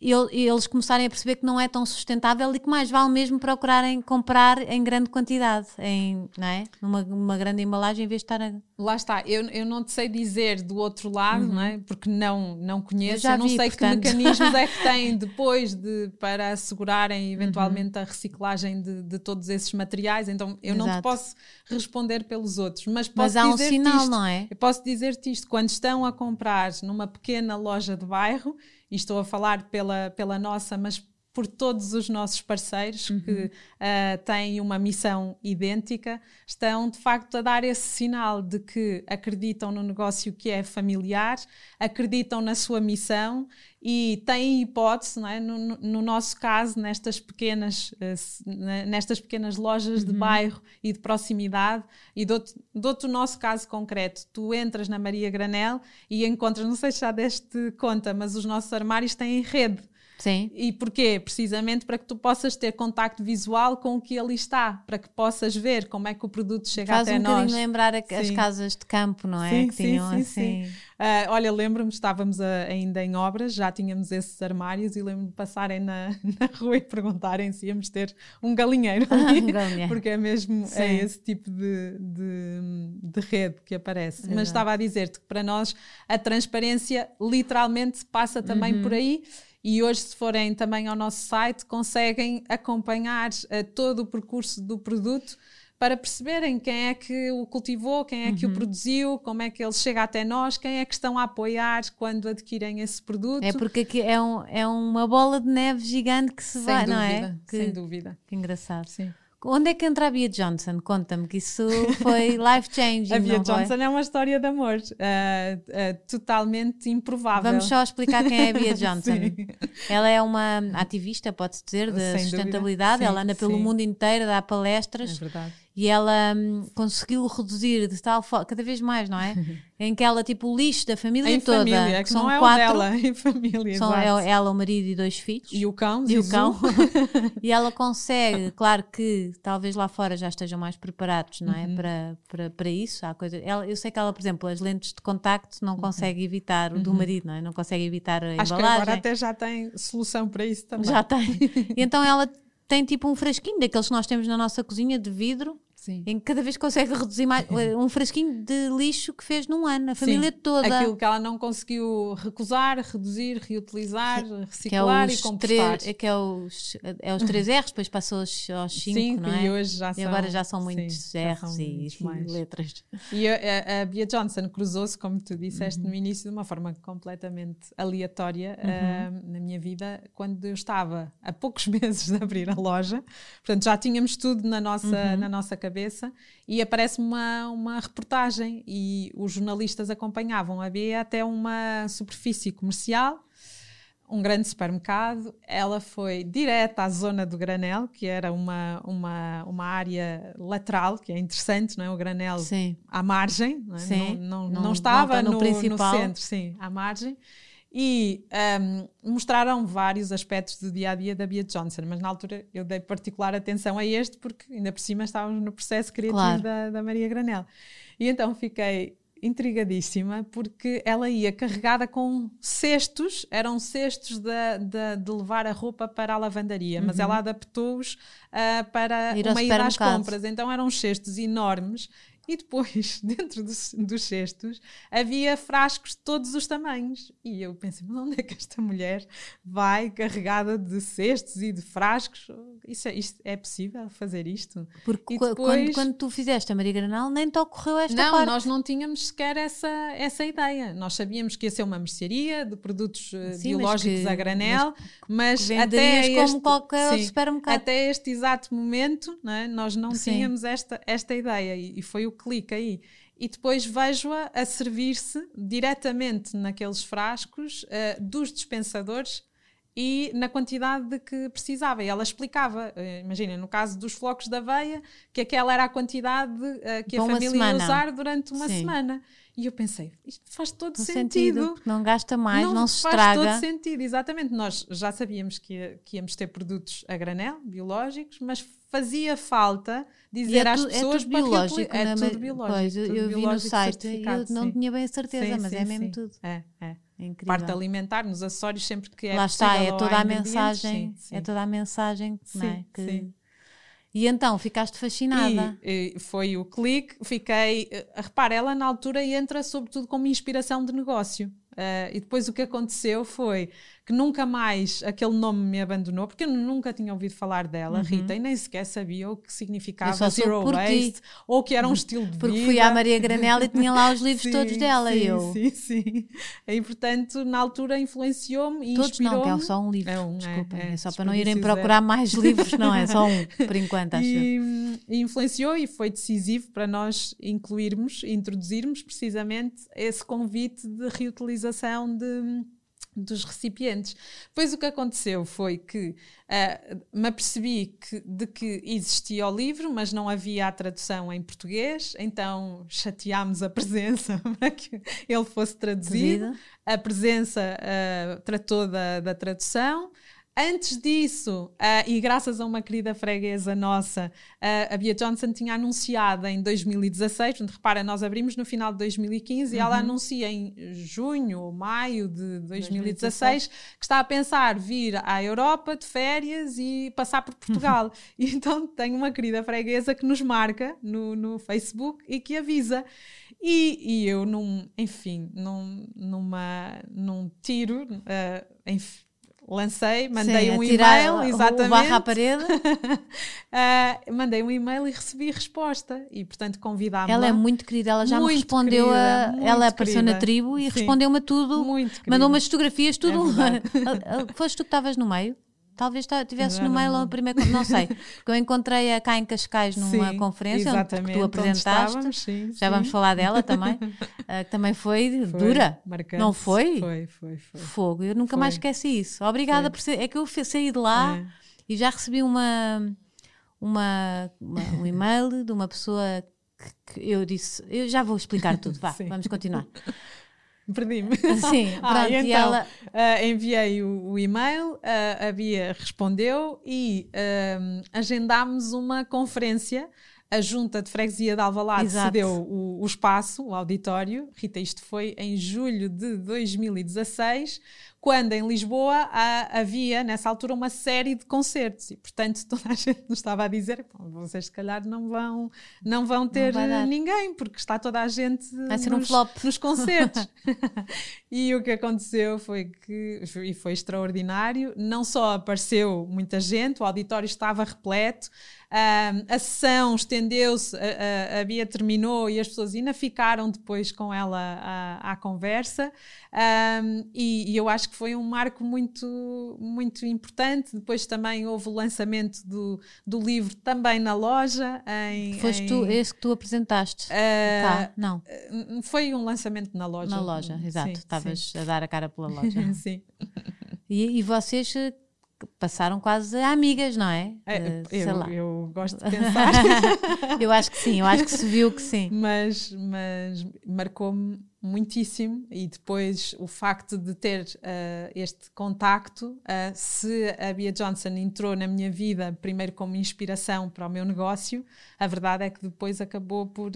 ele- eles começarem a perceber que não é tão sustentável e que mais vale mesmo procurarem comprar em grande quantidade, em, não é? Numa uma grande embalagem, em vez de estar a. Lá está, eu, eu não te sei dizer do outro lado, não é? porque não, não conheço, Uhum. Eu já eu não vi, sei portanto. que mecanismos é que têm depois de, para assegurarem eventualmente Uhum. a reciclagem de, de todos esses materiais, então eu não te Exato. posso responder pelos outros, mas posso Mas há um sinal, isto. não é? Eu posso dizer-te isto, quando estão a comprar numa pequena loja de bairro, e estou a falar pela, pela nossa, mas por todos os nossos parceiros uhum. que uh, têm uma missão idêntica, estão de facto a dar esse sinal de que acreditam no negócio que é familiar, acreditam na sua missão e têm hipótese, é? no, no, nosso caso, nestas pequenas, uh, nestas pequenas lojas uhum. de bairro e de proximidade, e dou-te dou o nosso caso concreto. Tu entras na Maria Granel e encontras, não sei se já deste conta, mas os nossos armários têm rede. Sim. E porquê? Precisamente para que tu possas ter contacto visual com o que ali está, para que possas ver como é que o produto chega Faz até um nós. Faz um lembrar as casas de campo, não é? Sim, que sim, tinham sim, assim. Sim. Uh, olha, lembro-me, estávamos a, ainda em obras, já tínhamos esses armários e lembro-me de passarem na, na rua e perguntarem se íamos ter um galinheiro ali, um galinheiro. porque é mesmo é esse tipo de, de, de rede que aparece. Exato. Mas estava a dizer-te que para nós a transparência literalmente passa também uhum. por aí e hoje, se forem também ao nosso site, conseguem acompanhar uh, todo o percurso do produto para perceberem quem é que o cultivou, quem é que uhum. o produziu, como é que ele chega até nós, quem é que estão a apoiar quando adquirem esse produto. É porque aqui é, um, é uma bola de neve gigante que se sem vai, dúvida, não é? Que, sem dúvida. Que engraçado. Sim. Onde é que entra a Bia Johnson? Conta-me que isso foi life-changing. a Bia Johnson foi? é uma história de amor uh, uh, totalmente improvável. Vamos só explicar quem é a Bia Johnson. ela é uma ativista, pode-se dizer, de Sem sustentabilidade. Sim, ela anda pelo sim. mundo inteiro, dá palestras. É verdade. E ela hum, conseguiu reduzir de tal forma, cada vez mais, não é? em que ela, tipo, o lixo da família em toda. Família, é que são não é quatro, dela, em família. São ela, o marido e dois filhos. E o cão, E o cão. e ela consegue, claro que talvez lá fora já estejam mais preparados, não é? Uhum. Para, para, para isso. Há coisa, ela, eu sei que ela, por exemplo, as lentes de contacto não Uhum. consegue evitar, o do marido, não é? Não consegue evitar a Acho que embalagem. agora até já tem solução para isso também. Já tem. E então ela tem tipo um frasquinho daqueles que nós temos na nossa cozinha de vidro Sim. em que cada vez consegue reduzir mais um frasquinho de lixo que fez num ano, a família Sim, toda. Aquilo que ela não conseguiu recusar, reduzir, reutilizar, que é reciclar os e compostar. três, que é os, é os três R's, depois passou aos, aos cinco, Cinco, não é? e hoje já E são. agora já são muitos sim, R's são e, muitos e mais. letras. E a, a- Bia Johnson cruzou-se, como tu disseste Uhum. no início, de uma forma completamente aleatória Uhum. ah, na minha vida, quando eu estava a poucos meses de abrir a loja. Portanto, já tínhamos tudo na nossa, Uhum. na nossa cabeça e aparece uma, uma reportagem e os jornalistas acompanhavam a Bia até uma superfície comercial um grande supermercado, ela foi direta à zona do granel, que era uma, uma, uma área lateral, que é interessante, não é? O granel Sim. à margem, não, é? Sim. não, não, Não- não estava no no, principal. no centro, sim, à margem. E ahm, mostraram vários aspectos do dia a dia da Bia Johnson, mas na altura eu dei particular atenção a este, porque ainda por cima estávamos no processo criativo Claro. da, da Maria Granel. E então fiquei intrigadíssima porque ela ia carregada com cestos, eram cestos de, de, de levar a roupa para a lavandaria, mas ela adaptou-os ah, para Uhum. Ir uma ida às compras. Então eram cestos enormes e depois, dentro dos, dos cestos, havia frascos de todos os tamanhos. E eu pensei, mas onde é que esta mulher vai carregada de cestos e de frascos? Isso é, isto, é possível fazer isto? Porque qu- depois- quando, quando tu fizeste a Maria Granal, nem te ocorreu esta não, parte. nós não tínhamos sequer essa, essa ideia. Nós sabíamos que ia ser uma mercearia de produtos eh, Sim, mas biológicos que- a granel, mas, que até este, como qualquer sim, supermercado. até este exato momento não é? nós não Sim. tínhamos esta, esta ideia e, e foi o clique aí. E depois vejo-a a servir-se diretamente naqueles frascos eh, dos dispensadores e na quantidade de que precisava. E ela explicava, eh, imagina, no caso dos flocos de aveia, que aquela era a quantidade eh, que Para a família ia usar durante uma Sim. semana. E eu pensei, isto faz todo No sentido. porque não gasta mais, não, se faz estraga. todo sentido, exatamente. Nós já sabíamos que, que íamos ter produtos a granel, biológicos, mas fazia falta dizer é às tu- é pessoas tudo para biológico, É na tudo biológico. Pois, eu, tudo eu vi no site e eu não sim. tinha bem a certeza, Sim, mas sim, é mesmo tudo. É, é. É incrível. Parte alimentar, nos acessórios, sempre que é Lá está, é possível, ou toda a mensagem, sim, é toda a mensagem, é? Sim, Que- sim. E então, ficaste fascinada. E, e foi o clique, fiquei. eh, Repara, ela na altura entra sobretudo como inspiração de negócio. Eh, e depois o que aconteceu foi que nunca mais aquele nome me abandonou, porque eu nunca tinha ouvido falar dela, uhum. Rita, e nem sequer sabia o que significava zero waste, ou que era um estilo de porque vida. Porque fui à Maria Granella e tinha lá os livros sim, todos dela, sim, eu. Sim, sim. E portanto, na altura influenciou-me e Todos não, que é só um livro, é um, desculpa, é, é, só para não irem procurar mais livros, não é só um, por enquanto, acho e, e influenciou e foi decisivo para nós incluirmos, introduzirmos precisamente esse convite de reutilização de dos recipientes. Pois o que aconteceu foi que uh, me apercebi que, de que existia o livro, mas não havia a tradução em português, então chateámos a presença para que ele fosse traduzido. A presença uh, tratou da, da tradução. Antes disso, uh, e graças a uma querida freguesa nossa, uh, a Bia Johnson tinha anunciado em 2016, portanto, repara, nós abrimos no final de 2015 uhum. e ela uhum. anuncia em junho ou maio de 2016, 2016, que está a pensar vir à Europa de férias e passar por Portugal. e então tem uma querida freguesa que nos marca no, no Facebook e que avisa. E, e eu, num, enfim, num, numa, num tiro, uh, enfim, lancei, mandei Sim, um e-mail, exatamente. O barra à parede. uh, mandei um e-mail e recebi resposta. E, portanto, convidámos. Ela é muito querida, ela já me respondeu querida, a. Ela apareceu querida. na tribo e respondeu-me a tudo. Muito Mandou umas fotografias, tudo. É Foste tu que estavas no meio? Talvez estivesses no meio lá primeiro, não sei. Porque eu encontrei-a cá em Cascais numa sim, conferência onde tu apresentaste. Sim, Já sim. vamos falar dela também. uh, que também foi, foi dura. Marcante. Não foi? Foi, foi, foi. Fogo. Eu nunca foi. mais esqueci isso. Obrigada por ser. É que eu saí de lá é. e já recebi uma, uma, uma, um e-mail de uma pessoa que, que eu disse. Eu já vou explicar tudo. Vá, vamos continuar. Perdi-me. Sim, ah, pronto, ah, então, ela... uh, enviei o, o e-mail, uh, a Bia respondeu e uh, agendámos uma conferência. A Junta de Freguesia de Alvalade Exato. cedeu o, o espaço, o auditório. Rita, isto foi em julho de 2016 quando em Lisboa há, havia, nessa altura, uma série de concertos e, portanto, toda a gente nos estava a dizer vocês se calhar não vão, não vão ter não ninguém, porque está toda a gente Vai nos, ser um flop. nos concertos. e o que aconteceu foi que, e foi extraordinário, não só apareceu muita gente, o auditório estava repleto, a sessão estendeu-se, a, a, a, Bia terminou e as pessoas ainda ficaram depois com ela à, à conversa. Um, e, e, eu acho que foi um marco muito, muito importante. Depois também houve o lançamento do, do livro também na loja. Em, Foste em, tu, esse que tu apresentaste? Uh, cá? Não. Foi um lançamento na loja. Na loja, exato. Estavas a dar a cara pela loja. sim. E, e vocês passaram quase amigas, não é? é uh, eu, eu, gosto de pensar. eu acho que sim, eu acho que se viu que sim. Mas, mas marcou-me muitíssimo e depois o facto de ter uh, este contacto, uh, se a Bia Johnson entrou na minha vida primeiro como inspiração para o meu negócio, a verdade é que depois acabou por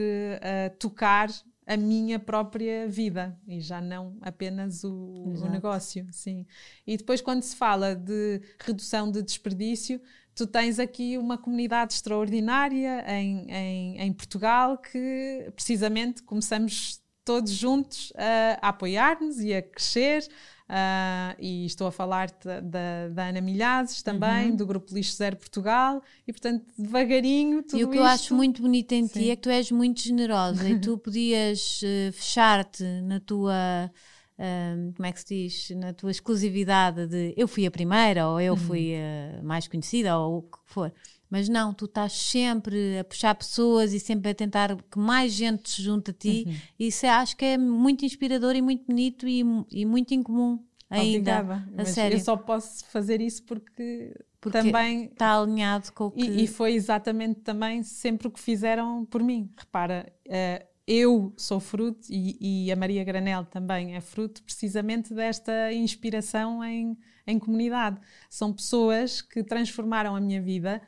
tocar a minha própria vida e já não apenas o, o, negócio, sim. E depois quando se fala de redução de desperdício, tu tens aqui uma comunidade extraordinária em, em, em Portugal que precisamente começamos todos juntos a, a apoiar-nos e a crescer, Uh, e estou a falar da, da Ana Milhazes também, uhum. do Grupo Lixo Zero Portugal, e portanto, devagarinho, tudo E o que isto... eu acho muito bonito em Sim. ti é que tu és muito generosa e tu podias uh, fechar-te na tua. Uh, como é que se diz? Na tua exclusividade de eu fui a primeira, ou eu uhum. fui a mais conhecida, ou o que for. Mas não, tu estás sempre a puxar pessoas e sempre a tentar que mais gente se junte a ti. Uhum. Isso é, acho que é muito inspirador e muito bonito e, e muito incomum ainda. Obrigada. A sério. Eu só posso fazer isso porque, porque também está alinhado com o que. E, e, foi exatamente também sempre o que fizeram por mim. Repara, uh, eu sou fruto e, e, a Maria Granel também é fruto precisamente desta inspiração em, em comunidade. São pessoas que transformaram a minha vida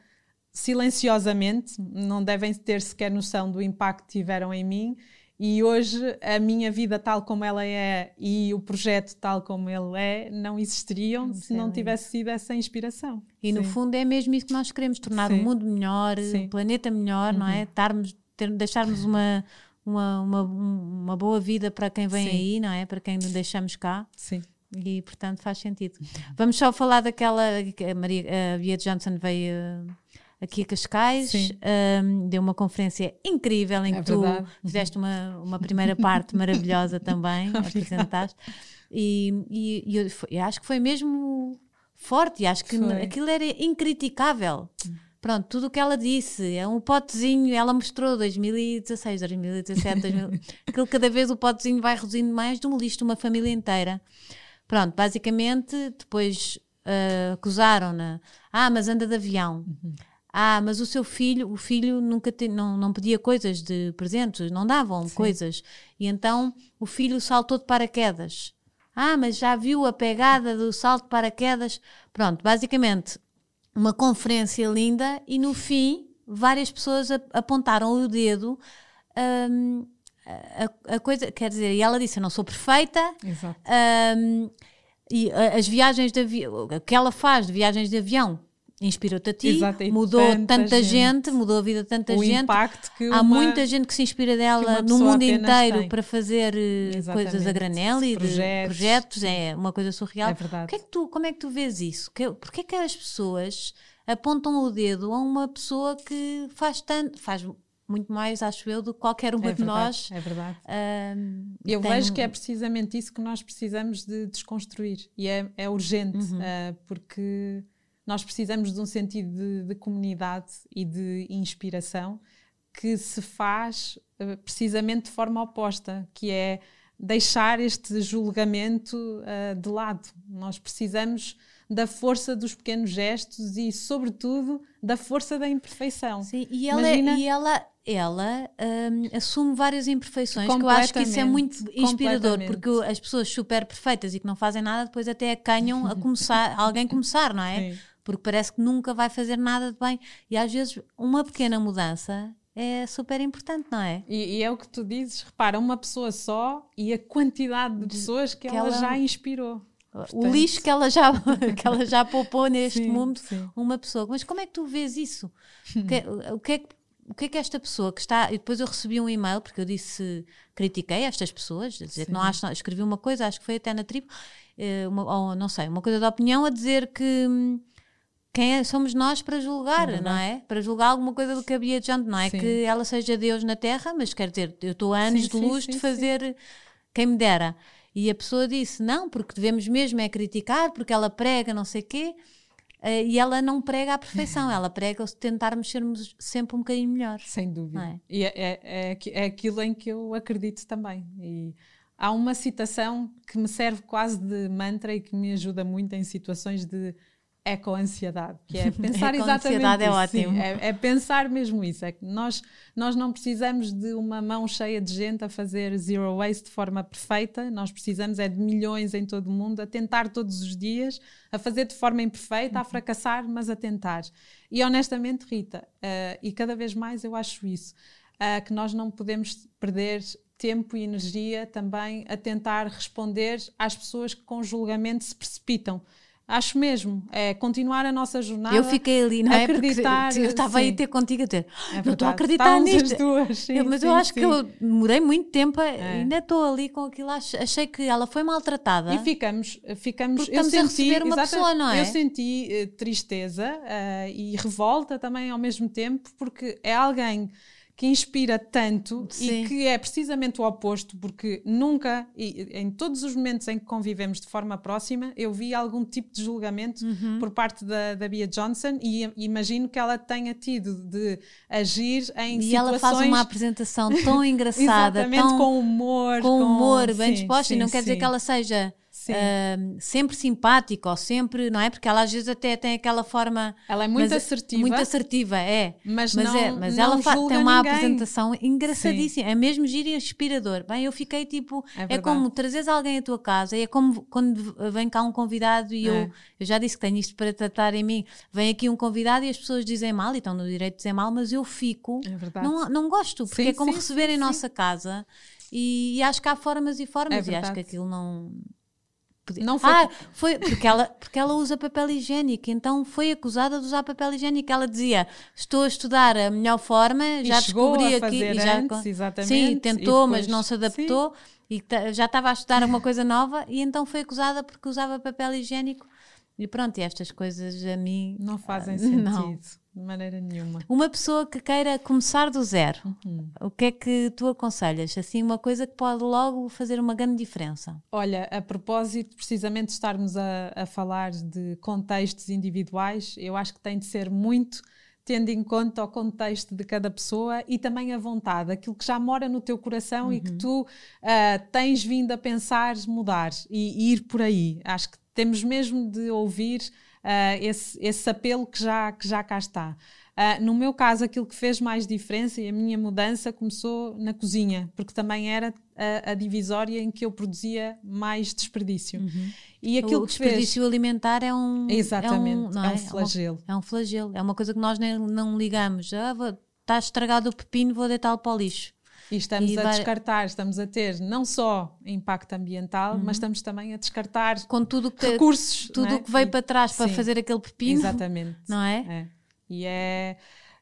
silenciosamente, não devem ter sequer noção do impacto que tiveram em mim. E hoje a minha vida tal como ela é e o projeto tal como ele é não existiriam se não tivesse sido essa inspiração. E Sim. no fundo é mesmo isso que nós queremos, tornar Sim. o mundo melhor, Sim. o planeta melhor, uhum. não é? Uhum. Darmos, ter, deixarmos uma, uma, uma, uma boa vida para quem vem aí, não é? Para quem deixamos cá. Sim. E portanto faz sentido. Vamos só falar daquela que a Maria a Bia Johnson veio aqui a Cascais, um, deu uma conferência incrível em que É tu fizeste uma, uma primeira parte maravilhosa também, apresentaste. E, e, eu, eu acho que foi mesmo forte, acho que Foi. aquilo era incriticável. Pronto, tudo o que ela disse, é um potezinho, ela mostrou 2016, 2017, 2000, aquilo cada vez o potezinho vai reduzindo mais de um lixo de uma família inteira. Pronto, basicamente, depois ah, acusaram-na. Ah, mas anda de avião. Ah, mas o seu filho, o filho nunca te- não, não pedia coisas de presentes, não davam coisas. E então o filho saltou de paraquedas. Ah, mas já viu a pegada do salto de paraquedas? Pronto, basicamente, uma conferência linda e no fim várias pessoas ap- apontaram o dedo. hum, a, a coisa, quer dizer, e ela disse: Eu não sou perfeita, Exato. um, e as viagens de avião, o que ela faz de viagens de avião inspirou-te a ti, Exato, mudou tanta tanta gente. gente. mudou a vida de tanta o gente. impacto que Há uma- muita gente que se inspira dela no mundo inteiro tem. para fazer eh, Exatamente. coisas a granel e de Projetos. projetos, é uma coisa surreal. É verdade. É que tu, como é que tu vês isso? Que, porquê é que as pessoas apontam o dedo a uma pessoa que faz tanto, faz muito mais, acho eu, do que qualquer uma é de verdade, nós? É verdade. Eu tem vejo que é precisamente isso que nós precisamos de desconstruir e é, é urgente Uhum. ah, porque nós precisamos de um sentido de, de comunidade e de inspiração que se faz ah, precisamente de forma oposta, que é deixar este julgamento ah, de lado. Nós precisamos da força dos pequenos gestos e, sobretudo, da força da imperfeição. Sim, e ela, Imagina- e ela, ela hum, assume várias imperfeições, que eu acho que isso é muito inspirador, porque as pessoas super perfeitas e que não fazem nada, depois até acanham a começar, a alguém começar, não é? Sim. Porque parece que nunca vai fazer nada de bem. E às vezes uma pequena mudança é super importante, não é? E, e é o que tu dizes, repara, uma pessoa só e a quantidade de pessoas que, que ela, ela- já inspirou. o Portanto- lixo que ela já, que ela já poupou neste Sim, mundo, sim. uma pessoa. Mas como é que tu vês isso? O que, é- o que é que o que é que esta pessoa que está. E depois eu recebi um e-mail, porque eu disse, critiquei estas pessoas, a dizer que não acho, escrevi uma coisa, acho que foi até na tribo, eh, uma, ou não sei, uma coisa de opinião, a dizer que hum, quem é- somos nós para julgar, É não é? Para julgar alguma coisa do que havia de não é Sim. que ela seja Deus na Terra, mas quer dizer, eu estou a anos Sim, de luz sim, de fazer quem me dera. E a pessoa disse: não, porque devemos mesmo é criticar, porque ela prega não sei quê. Eh, e ela não prega a perfeição, ela prega o tentarmos sermos sempre um bocadinho melhores. Sem dúvida. É? E é, é, é, é aquilo em que eu acredito também. E há uma citação que me serve quase de mantra e que me ajuda muito em situações de eco-ansiedade, que é pensar exatamente é isso. Sim, ótimo. é, é pensar mesmo isso. É que nós, nós não precisamos de uma mão cheia de gente a fazer zero waste de forma perfeita, nós precisamos é de milhões em todo o mundo a tentar todos os dias, a fazer de forma imperfeita, a Uhum. fracassar, mas a tentar. E honestamente, Rita, eh, e cada vez mais eu acho isso, eh, que nós não podemos perder tempo e energia também a tentar responder às pessoas que com julgamento se precipitam. Acho mesmo, é continuar a nossa jornada. Eu fiquei ali, não é? acreditar, Porque eu estava aí a ter contigo a ter. É não estou a acreditar Estávamos nisto. as duas, sim, Eu- mas eu sim, acho que sim. É. eu demorei muito tempo, a- ainda estou ali com aquilo. ach- Achei que ela foi maltratada. E ficamos, ficamos Porque eu estamos a senti, receber uma exatamente, pessoa, não é? Eu senti eh, tristeza eh, e revolta também ao mesmo tempo, porque é alguém que inspira tanto Sim. e que é precisamente o oposto, porque nunca, e em todos os momentos em que convivemos de forma próxima, eu vi algum tipo de julgamento Uhum. por parte da, da Bia Johnson e imagino que ela tenha tido de agir em E situações ela faz uma apresentação tão engraçada, exatamente tão com humor, com humor, bem sim, disposta, e sim, não quer dizer sim. que ela seja Sim. ahm, sempre simpática ou sempre, não é? Porque ela às vezes até tem aquela forma. Ela é muito mas- assertiva. Muito assertiva, é. Mas mas, não- é, mas não ela tem uma ninguém. apresentação engraçadíssima. É mesmo giro e inspirador. Bem, eu fiquei tipo. É É, como trazeres alguém à tua casa, é como quando vem cá um convidado e É. eu, eu já disse que tenho isto para tratar em mim. Vem aqui um convidado e as pessoas dizem mal e estão no direito de dizer mal, mas eu fico. É verdade. Não, não gosto, porque Sim, é como sim, receber sim, em sim. nossa casa e, e acho que há formas e formas É e acho que aquilo não. Podia- Não foi- Ah, foi porque ela, porque ela usa papel higiênico, então foi acusada de usar papel higiênico. Ela dizia: Estou a estudar a melhor forma, E já descobri aqui. e já, antes, exatamente, Sim, e tentou, mas depois- não se adaptou. e que já estava a estudar uma coisa nova e então foi acusada porque usava papel higiênico. E pronto, e estas coisas a mim. Não fazem sentido. Não. De maneira nenhuma. Uma pessoa que queira começar do zero, uhum. o que é que tu aconselhas? Assim, uma coisa que pode logo fazer uma grande diferença. Olha, a propósito, precisamente de estarmos a, a falar de contextos individuais, eu acho que tem de ser muito tendo em conta o contexto de cada pessoa e também a vontade, aquilo que já mora no teu coração uhum. e que uhum. tu uh, tens vindo a pensar mudar e, e, ir por aí. Acho que temos mesmo de ouvir uh, esse, esse apelo que já, que já cá está. Uh, no meu caso, aquilo que fez mais diferença e a minha mudança começou na cozinha, porque também era a, a divisória em que eu produzia mais desperdício. Uhum. E aquilo o desperdício fez... alimentar é um. Exatamente, é um, é? é um flagelo. É, uma, é, um flagelo, é uma coisa que nós nem, não ligamos. Ah, está estragado o pepino, vou deitá-lo para o lixo. E estamos e a vai... descartar, estamos a ter não só impacto ambiental, uhum. mas estamos também a descartar com tudo que, recursos. Tudo o é? que veio para trás para fazer aquele pepino. Exatamente. Não é? é? E é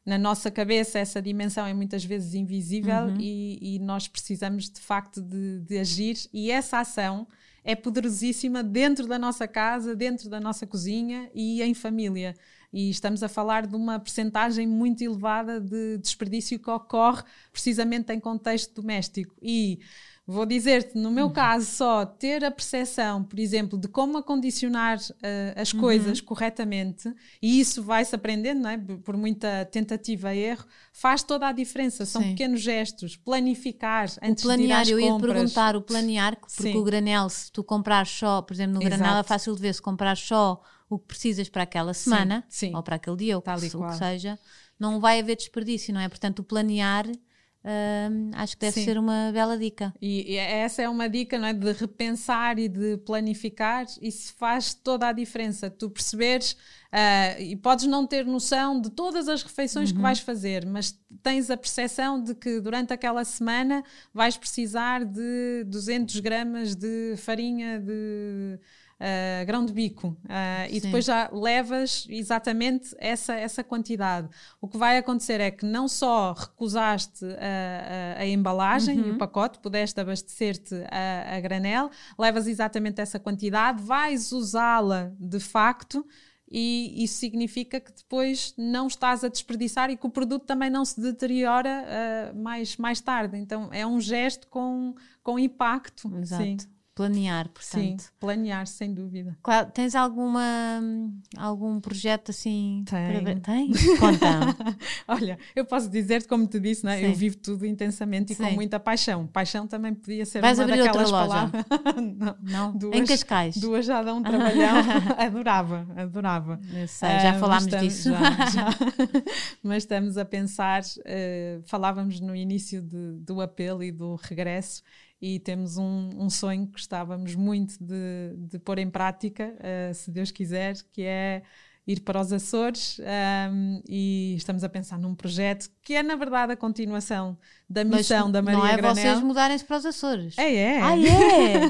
na nossa cabeça essa dimensão é muitas vezes invisível uhum. e, e, nós precisamos de facto de, de, agir e essa ação é poderosíssima dentro da nossa casa, dentro da nossa cozinha e em família. E estamos a falar de uma percentagem muito elevada de desperdício que ocorre precisamente em contexto doméstico. E Vou dizer-te, no meu uhum. caso, só ter a percepção, por exemplo, de como acondicionar uh, as uhum. coisas corretamente, e isso vai-se aprendendo, não é? por muita tentativa e erro, faz toda a diferença. São Sim. pequenos gestos. Planificar antes o planear, de ir às eu compras. ia perguntar o planear, porque Sim. o granel, se tu comprar só, por exemplo, no Exato. granel é fácil de ver, se comprar só o que precisas para aquela semana, Sim. ou para aquele dia, ou o que seja, não vai haver desperdício, não é? Portanto, o planear Acho que deve Sim. ser uma bela dica. E, e, essa é uma dica não é? de repensar e de planificar, isso faz toda a diferença. Tu perceberes uh, e podes não ter noção de todas as refeições uhum. que vais fazer, mas tens a percepção de que durante aquela semana vais precisar de 200 gramas de farinha de uh, grão de bico uh, e depois já levas exatamente essa, essa quantidade. O que vai acontecer é que não só recusaste a, a, a embalagem uhum. e o pacote, pudeste abastecer-te a, a granel, levas exatamente essa quantidade, vais usá-la de facto e isso significa que depois não estás a desperdiçar e que o produto também não se deteriora uh, mais, mais tarde. Então é um gesto com, com impacto. Exato. Sim. Planear, portanto. Sim, planear, sem dúvida. Claro, tens alguma, algum projeto assim? Tem. Para... Tem? Conta. Olha, eu posso dizer-te, como te disse, né? eu vivo tudo intensamente e Sim. com muita paixão. Paixão também podia ser Vais uma abrir daquelas palavras. não, não. Duas, em Cascais. Duas já dão um trabalhão. adorava, adorava. Eu sei, já uh, falámos estamos, disso. Já, já. mas estamos a pensar, uh, falávamos no início de, do apelo e do regresso e temos um, um sonho que gostávamos muito de, de pôr em prática, uh, se Deus quiser, que é ir para os Açores um, e estamos a pensar num projeto que é na verdade a continuação da missão Mas da Maria não é Granel. vocês mudarem-se para os Açores. É, é. Ai, é!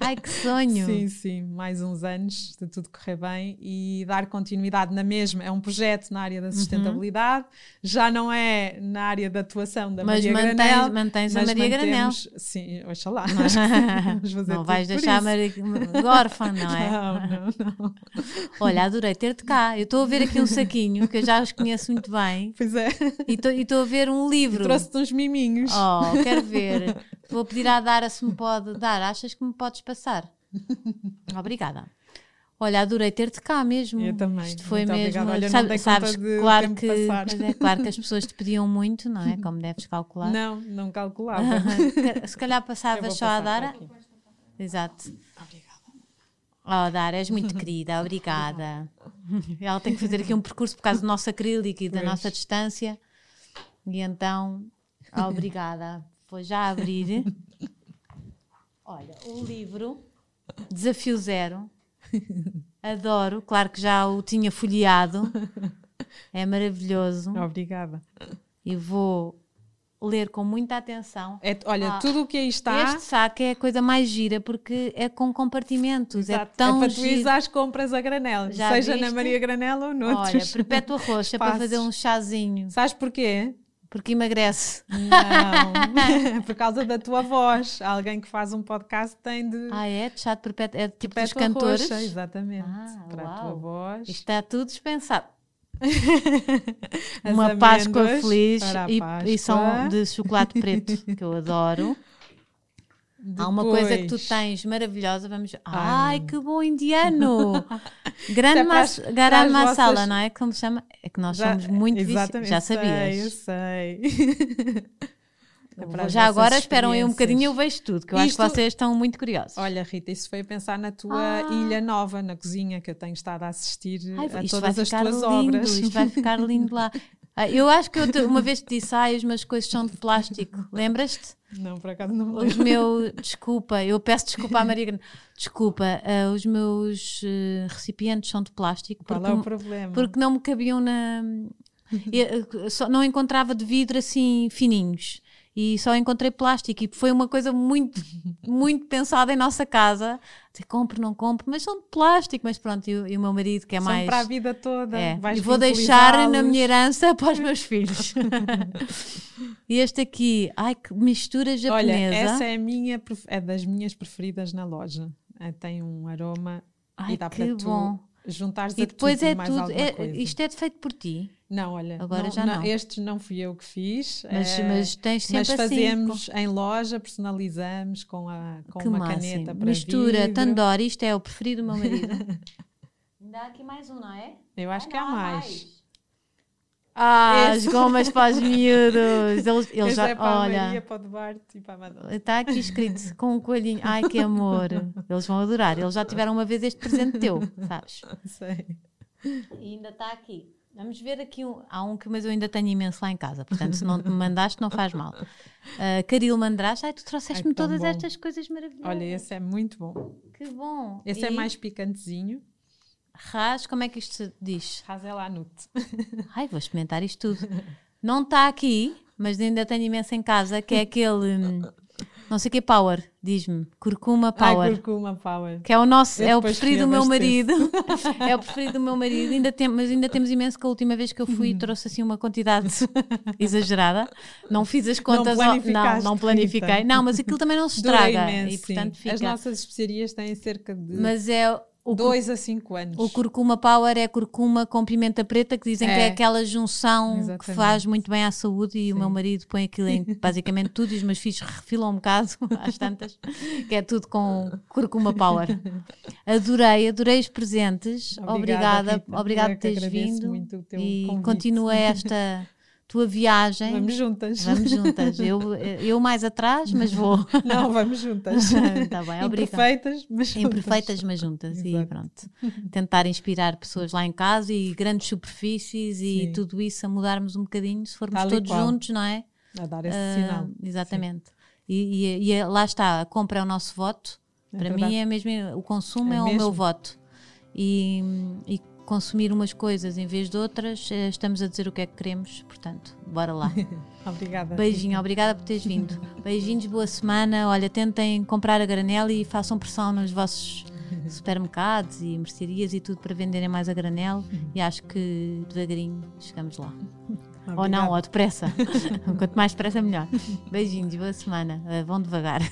Ai, que sonho! Sim, sim, mais uns anos de tudo correr bem e dar continuidade na mesma. É um projeto na área da uhum. sustentabilidade, uhum. já não é na área da atuação da mas Maria mantens, Granel. Mas a Maria Granel. Sim, oxalá. não vais deixar a Maria órfã, não é? Não, não, não. Olha, adorei ter-te cá. Eu estou a ver aqui um saquinho que eu já os conheço muito bem. Pois é. E estou a ver um livro. Trouxe-te uns miminhos. Oh, quero ver. Vou pedir à Dara se me pode dar. Achas que me podes passar? Obrigada. Olha, adorei ter-te cá mesmo. Eu também. Isto foi muito mesmo. Olha, sabe, sabes, claro que, é, claro que as pessoas te pediam muito, não é? Como deves calcular. Não, não calculava. Se calhar passavas só a Dara. Exato. Obrigada. Oh, Dara, és muito querida, obrigada. Ela tem que fazer aqui um percurso por causa do nosso acrílico e da pois. nossa distância. E então, obrigada. Vou já abrir. Olha, o livro Desafio Zero. Adoro, claro que já o tinha folheado. É maravilhoso. Obrigada. E vou ler com muita atenção. É, olha, ah, tudo o que aí está. Este saco é a coisa mais gira porque é com compartimentos. É Exato. É tão é para tu ir às compras a granel, Já seja viste? na Maria Granel ou noutros. Olha, perpétua roxa para fazer um chazinho. Sabes porquê? Porque emagrece. Não, por causa da tua voz. Alguém que faz um podcast tem de. Ah, é? De chá de perpétuo. É tipo dos cantores. roxa, exatamente. Ah, para a tua uau. voz. Isto está tudo dispensado. Uma Páscoa feliz e, e são de chocolate preto, que eu adoro. Há uma coisa que tu Depois- tens maravilhosa, vamos. Ai, Ai, que bom indiano! Grande é mas... garam as masala, vossas- não é? Como se chama? É que nós Já- somos muito exatamente, Já sei, sabias. Eu sei. É Já agora esperam aí um bocadinho, eu vejo tudo, que eu acho Isto- que vocês estão muito curiosos. Olha, Rita, isso foi a pensar na tua Ah. ilha nova, na cozinha, que eu tenho estado a assistir Ai, a todas as tuas lindo, obras. Isto vai ficar lindo lá. Ah, Eu acho que eu te- uma vez te disse, ai, as minhas coisas são de plástico. Lembras-te? Não, por acaso não me Os lembro. meus. Desculpa, eu peço desculpa à Maria. Grande. Desculpa, ah, os meus eh, recipientes são de plástico Qual porque, é o problema? porque não me cabiam na. eu, só não encontrava de vidro assim fininhos. E só encontrei plástico. E foi uma coisa muito, muito pensada em nossa casa. Dizer, compro, não compro, mas são de plástico. Mas pronto, e, o- e o meu marido, que é São mais. para a vida toda. É, e vou deixar na minha herança para os meus filhos. e este aqui, ai que mistura Olha, japonesa. essa é, a minha, é das minhas preferidas na loja. É, tem um aroma ai e dá que para tu bom. juntares E a depois tudo e é mais tudo. é- isto é feito por ti. Não, olha, Agora não- já não. Estes não fui eu que fiz. Mas, eh, mas tens sempre mas assim. fazemos em loja, personalizamos com, a, com que uma máximo. caneta para Mistura, vidro. tandoori, isto é o preferido do meu marido. Ainda há aqui mais um, não é? Eu acho que há mais. Ah, Esse. as gomas para os miúdos. Eles, eles já, é para a olha. Maria, para o Duarte e para a Madonna. Está aqui escrito com um coelhinho. Ai, que amor. Eles vão adorar. Eles já tiveram uma vez este presente teu, sabes? Sei. E ainda está aqui. Vamos ver aqui um. Há um que, mas eu ainda tenho imenso lá em casa. Portanto, se não me mandaste, não faz mal. Uh, Caril Mandraste. Ai, tu trouxeste-me todas bom. estas coisas maravilhosas. Olha, esse é muito bom. Que bom. Esse é E mais picantezinho. Ras, como é que isto se diz? Hazelnut. Ai, vou experimentar isto tudo. Não está aqui, mas ainda tenho imenso em casa, que é aquele. Não sei o que power, diz-me. Curcuma Ai, power. curcuma power. Que é o nosso, Eu é o preferido do meu marido. é o preferido do meu marido. Ainda tem, mas ainda temos imenso que a última vez que eu fui trouxe assim uma quantidade exagerada. Não fiz as contas. não, planificaste, não planifiquei. Não, mas aquilo também não se estraga. imenso, e portanto sim. fica. As nossas especiarias têm cerca de Mas é o, cur- 2 a 5 anos. o curcuma power é curcuma com pimenta preta que dizem que é É. aquela junção que Exatamente. faz muito bem à saúde e o Sim. meu marido põe aquilo em basicamente tudo e os meus filhos refilam um bocado às tantas que é tudo com curcuma power adorei, adorei os presentes obrigada, Rita. obrigada Eu é por que teres vindo o e convite. continua esta tua viagem Vamos juntas. Vamos juntas eu, eu mais atrás mas vou Não, vamos juntas. Está bem, Imperfeitas, mas juntas. imperfeitas, mas juntas. E Exato. pronto. Tentar inspirar pessoas lá em casa e grandes superfícies e Sim. tudo isso a mudarmos um bocadinho, se formos Tal e todos juntos, não é? A dar esse Ah, sinal. Exatamente. E, e- e é- lá está, a compra é o nosso voto. É Para verdade. mim é mesmo, o consumo É é, o meu voto. E, e consumir umas coisas em vez de outras, eh, estamos a dizer o que é que queremos, portanto, bora lá. Obrigada. Beijinho, obrigada por teres vindo. Beijinhos, boa semana. Olha, tentem comprar a granel e façam pressão nos vossos supermercados e mercearias e tudo para venderem mais a granel. E acho que devagarinho chegamos lá. Ou não, Obrigada. ou depressa. Quanto mais depressa, melhor. Beijinhos, boa semana. Eh, Vão devagar.